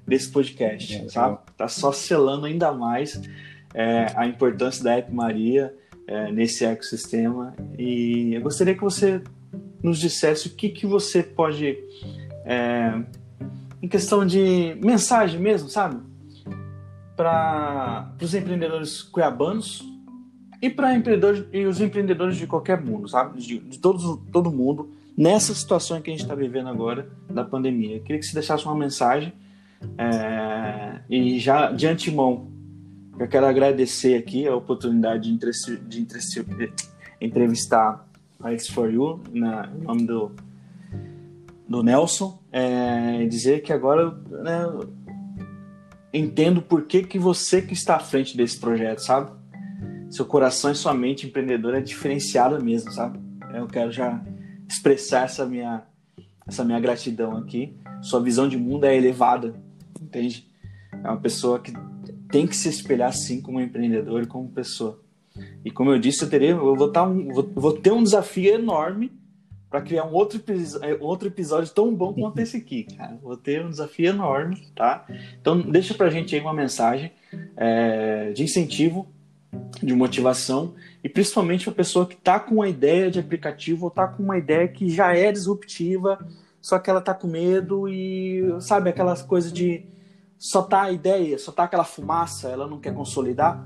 desse podcast, é, sabe? Tá só selando ainda mais é, a importância da App Maria é, nesse ecossistema e eu gostaria que você nos dissesse o que que você pode é, em questão de mensagem mesmo, sabe? Para os empreendedores cuiabanos e para empreendedores e os empreendedores de qualquer mundo, sabe? De, de todos, todo mundo nessa situação que a gente está vivendo agora da pandemia. Eu queria que você deixasse uma mensagem é, e já de antemão eu quero agradecer aqui a oportunidade de, de, de entrevistar a X4U na, em nome do do Nelson, é, dizer que agora né, entendo por que, que você que está à frente desse projeto, sabe? Seu coração e sua mente empreendedora é diferenciada mesmo, sabe? Eu quero já expressar essa minha, essa minha gratidão aqui. Sua visão de mundo é elevada, entende? É uma pessoa que tem que se espelhar assim como empreendedor e como pessoa. E como eu disse, eu terei, eu vou, tá um, vou, vou ter um desafio enorme para criar um outro, é, outro episódio tão bom quanto esse aqui, cara. Vou ter um desafio enorme, tá? Então deixa pra gente aí uma mensagem é, de incentivo, de motivação e principalmente para pessoa que tá com uma ideia de aplicativo ou tá com uma ideia que já é disruptiva, só que ela tá com medo e sabe aquelas coisas de só tá a ideia, só tá aquela fumaça, ela não quer consolidar.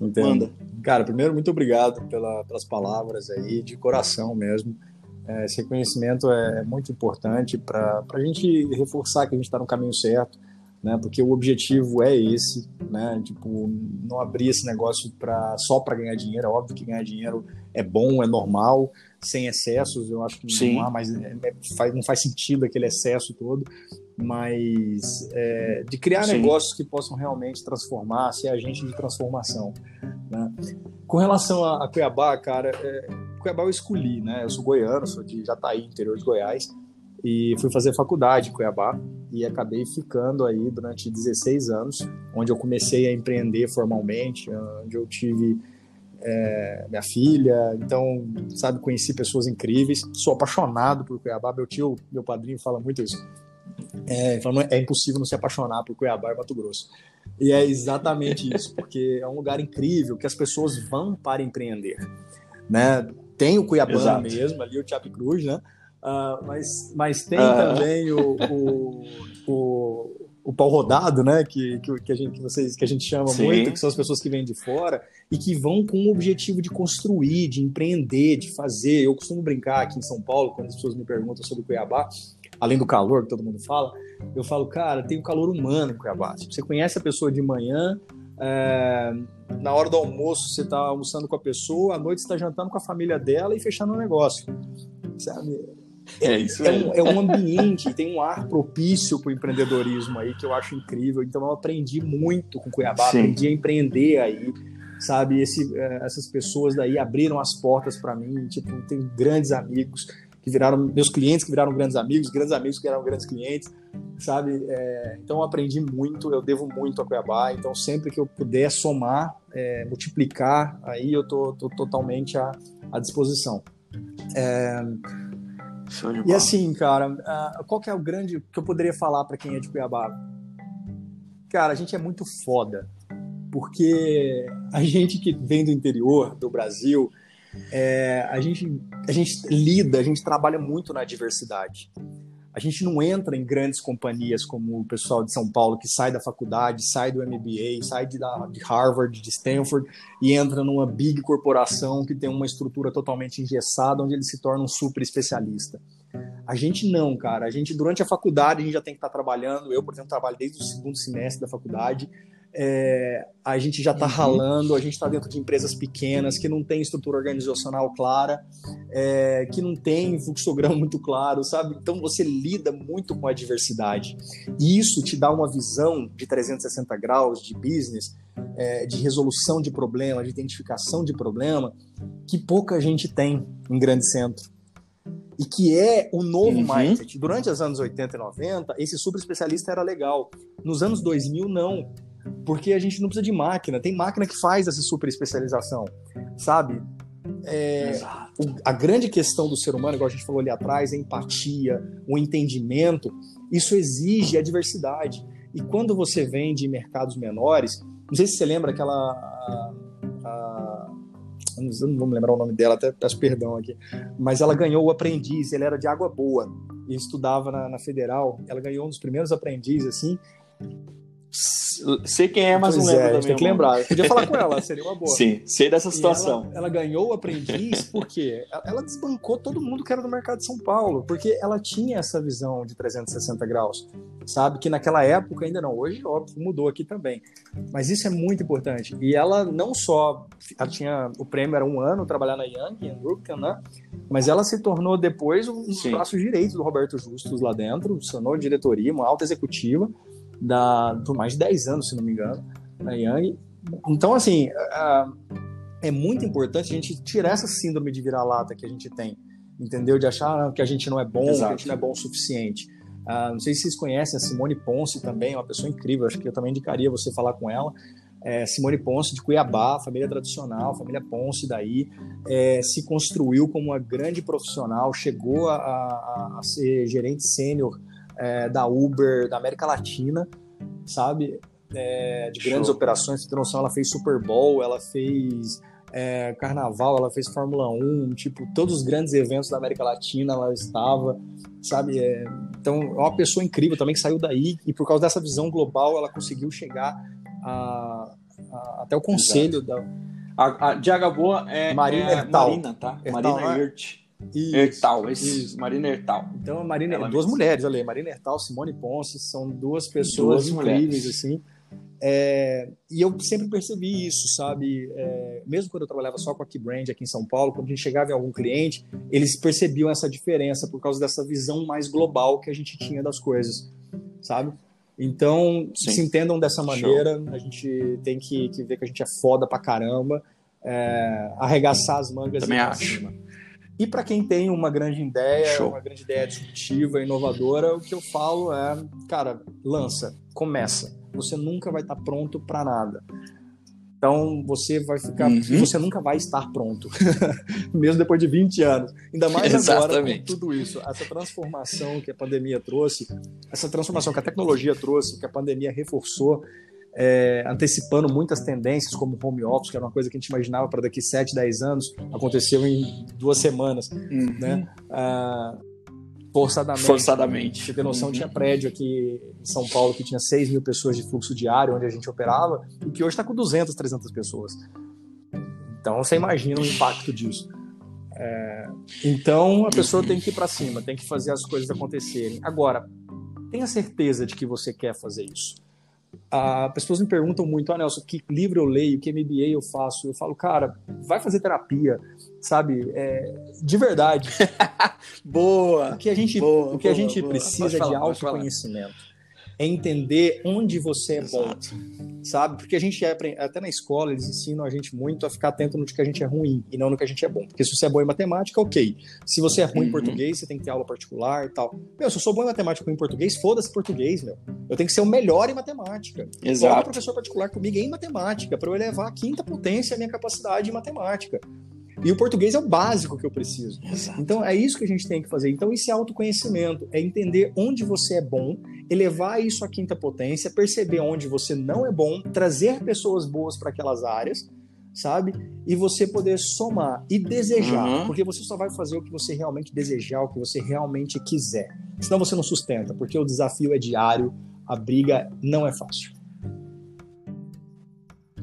Entendo. Manda. Cara, primeiro muito obrigado pela, pelas palavras aí, de coração mesmo. É, esse reconhecimento é, é muito importante para a gente reforçar que a gente está no caminho certo, né? Porque o objetivo é esse, né? Tipo, não abrir esse negócio para só para ganhar dinheiro. É óbvio que ganhar dinheiro é bom, é normal, sem excessos. Eu acho que Sim. não há mais, é, é, faz, não faz sentido aquele excesso todo. Mas é, de criar Sim. negócios que possam realmente transformar, ser agente de transformação. Né? Com relação a, a Cuiabá, cara, é, Cuiabá eu escolhi, né? Eu sou goiano, sou de Jataí, interior de Goiás, e fui fazer faculdade em Cuiabá e acabei ficando aí durante 16 anos, onde eu comecei a empreender formalmente, onde eu tive é, minha filha, então, sabe, conheci pessoas incríveis, sou apaixonado por Cuiabá, meu tio, meu padrinho fala muito isso, é, é impossível não se apaixonar por Cuiabá e Mato Grosso. E é exatamente isso, porque é um lugar incrível que as pessoas vão para empreender, né? Tem o Cuiabá Exato. mesmo, ali o Chape Cruz, né? Uh, mas, mas tem uh. também o, o, o, o, pau rodado, né? Que, que, que, a gente, que, vocês, que a gente chama Sim. muito, que são as pessoas que vêm de fora e que vão com o objetivo de construir, de empreender, de fazer. Eu costumo brincar aqui em São Paulo, quando as pessoas me perguntam sobre Cuiabá, além do calor que todo mundo fala, eu falo, cara, tem o calor humano em Cuiabá. Tipo, você conhece a pessoa de manhã, é, na hora do almoço você está almoçando com a pessoa, à noite você está jantando com a família dela e fechando o um negócio. Sabe? é, isso é, um, é um ambiente, tem um ar propício para o empreendedorismo aí que eu acho incrível. Então eu aprendi muito com Cuiabá, Sim. aprendi a empreender aí, sabe? Esse, eh, essas pessoas daí abriram as portas para mim. Tipo, tenho grandes amigos que viraram meus clientes, que viraram grandes amigos, grandes amigos que viraram grandes clientes, sabe? É, então eu aprendi muito, eu devo muito a Cuiabá. Então sempre que eu puder somar, é, multiplicar, aí eu tô, tô totalmente à, à disposição. É, e assim, cara, uh, qual que é o grande que eu poderia falar para quem é de Cuiabá? Cara, a gente é muito foda, porque a gente que vem do interior do Brasil, é, a, gente, a gente lida, a gente trabalha muito na diversidade. A gente não entra em grandes companhias como o pessoal de São Paulo que sai da faculdade, sai do MBA, sai de, de Harvard, de Stanford e entra numa big corporação que tem uma estrutura totalmente engessada, onde ele se torna um super especialista. A gente não, cara. A gente, durante a faculdade, a gente já tem que estar trabalhando. Eu, por exemplo, trabalho desde o segundo semestre da faculdade é, a gente já está uhum. ralando, a gente está dentro de empresas pequenas que não tem estrutura organizacional clara, é, que não tem fluxograma muito claro, sabe? Então você lida muito com a diversidade. E isso te dá uma visão de 360 graus de business, é, de resolução de problema, de identificação de problema, que pouca gente tem em grande centro. E que é o novo uhum. mindset. Durante os anos 80 e 90, esse super especialista era legal. Nos anos 2000, não porque a gente não precisa de máquina. Tem máquina que faz essa super especialização, sabe? É, a grande questão do ser humano, igual a gente falou ali atrás, é empatia, o entendimento. Isso exige a diversidade. E quando você vem de mercados menores, não sei se você lembra aquela. A, a, eu não vou me lembrar o nome dela, até peço perdão aqui. Mas ela ganhou o aprendiz, ele era de Água Boa e estudava na, na Federal. Ela ganhou um dos primeiros aprendizes, assim. Sei quem é, mas pois não lembro é, também. Tem que lembrar. Eu podia falar com ela, seria uma boa. Sim, sei dessa situação. Ela, ela, ganhou o aprendiz porque ela desbancou todo mundo que era do mercado de São Paulo, porque ela tinha essa visão de 360 graus, sabe? Que naquela época ainda não. Hoje, óbvio, mudou aqui também. Mas isso é muito importante. E ela não só. Ela tinha. O prêmio era um ano trabalhar na Young, em Brooklyn, né? Mas ela se tornou depois um dos braços direitos do Roberto Justus lá dentro, se tornou diretoria, uma alta executiva da, por mais de 10 anos, se não me engano, na Yang. Então, assim, é muito importante a gente tirar essa síndrome de vira-lata que a gente tem, entendeu? De achar que a gente não é bom, Exato. que a gente não é bom o suficiente. Uh, não sei se vocês conhecem a Simone Ponce também, é uma pessoa incrível, acho que eu também indicaria você falar com ela. É, Simone Ponce de Cuiabá, família tradicional, família Ponce daí, é, se construiu como uma grande profissional, chegou a, a, a ser gerente sênior é, da Uber da América Latina, sabe? É, de grandes Show. operações. Você noção, ela fez Super Bowl, ela fez é, Carnaval, ela fez Fórmula 1, tipo, todos os grandes eventos da América Latina ela estava, sabe? É, então, é uma pessoa incrível também que saiu daí e por causa dessa visão global ela conseguiu chegar a, a, até o conselho Exato. da. A, a de Boa é Marina é, Marina, tá? Marina Hirt. Isso, Ertal, isso. Marina Ertal. Então, a Marina, Ela duas mesmo. mulheres, olha aí, Marina Ertal, Simone Ponce, são duas pessoas duas incríveis, mulheres. assim. É, e eu sempre percebi isso, sabe? É, mesmo quando eu trabalhava só com a Keybrand aqui em São Paulo, quando a gente chegava em algum cliente, eles percebiam essa diferença por causa dessa visão mais global que a gente tinha das coisas, sabe? Então, Sim. se entendam dessa maneira, Show. a gente tem que, que, ver que a gente é foda pra caramba, é, arregaçar as mangas Também acho. Cima. E para quem tem uma grande ideia, Show. uma grande ideia disruptiva, inovadora, o que eu falo é, cara, lança, começa. Você nunca vai estar tá pronto para nada. Então você vai ficar, uhum. você nunca vai estar pronto, mesmo depois de 20 anos. Ainda mais agora com tudo isso, essa transformação que a pandemia trouxe, essa transformação que a tecnologia trouxe, que a pandemia reforçou, é, antecipando muitas tendências, como home office, que era uma coisa que a gente imaginava para daqui 7, 10 anos, aconteceu em duas semanas. Uhum. Né? Ah, forçadamente. Forçadamente. Você tem noção, uhum. tinha prédio aqui em São Paulo que tinha 6 mil pessoas de fluxo diário, onde a gente operava, e que hoje está com 200, 300 pessoas. Então você imagina o impacto disso. É, então a pessoa tem que ir para cima, tem que fazer as coisas acontecerem. Agora, tenha certeza de que você quer fazer isso as pessoas me perguntam muito, ah, Nelson, que livro eu leio, que MBA eu faço? Eu falo, cara, vai fazer terapia, sabe? É, de verdade. boa! O que a gente, boa, o que boa, a gente boa. precisa falar, de autoconhecimento é entender onde você é Exato. bom, sabe? Porque a gente é, até na escola eles ensinam a gente muito a ficar atento no que a gente é ruim e não no que a gente é bom. Porque se você é bom em matemática, ok. Se você é ruim uhum. em português, você tem que ter aula particular e tal. Meu, se eu sou bom em matemática ou em português, foda-se português, meu. Eu tenho que ser o melhor em matemática. Exato. Coloca professor particular comigo em matemática para eu elevar a quinta potência a minha capacidade em matemática. E o português é o básico que eu preciso. Exato. Então é isso que a gente tem que fazer. Então isso é autoconhecimento, é entender onde você é bom, elevar isso à quinta potência, perceber onde você não é bom, trazer pessoas boas para aquelas áreas, sabe? E você poder somar e desejar, uhum. porque você só vai fazer o que você realmente desejar, o que você realmente quiser. Senão você não sustenta, porque o desafio é diário, a briga não é fácil.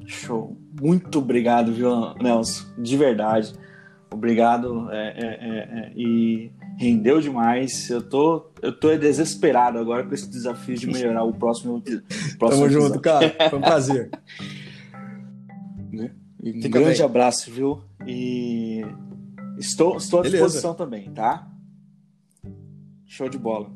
Show. Muito obrigado, viu, Nelson? De verdade. Obrigado. É, é, é, é, e rendeu demais. Eu tô, eu tô desesperado agora com esse desafio de melhorar o próximo, próximo Tamo episódio. junto, cara. Foi um prazer. Né? um Fica grande bem. abraço, viu? E estou, estou à disposição também, tá? Show de bola.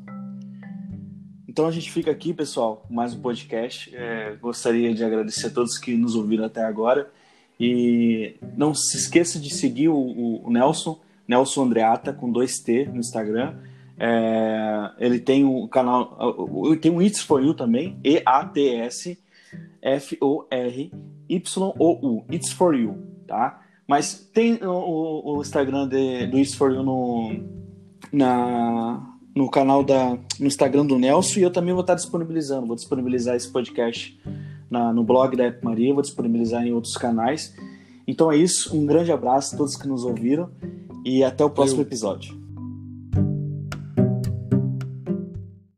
Então a gente fica aqui, pessoal, mais um podcast. É, gostaria de agradecer a todos que nos ouviram até agora. E não se esqueça de seguir o, o, Nelson, Nelson Andreata, com dois T no Instagram. É, ele tem o um canal, tem um It's For You também, E-A-T-S F-O-R-Y-O-U, It's For You, tá? Mas tem o, o Instagram de, do It's For You no, na, no canal da no Instagram do Nelson e eu também vou estar disponibilizando, vou disponibilizar esse podcast na, no blog da Ep Maria, vou disponibilizar em outros canais. Então é isso, um grande abraço a todos que nos ouviram e até o próximo episódio.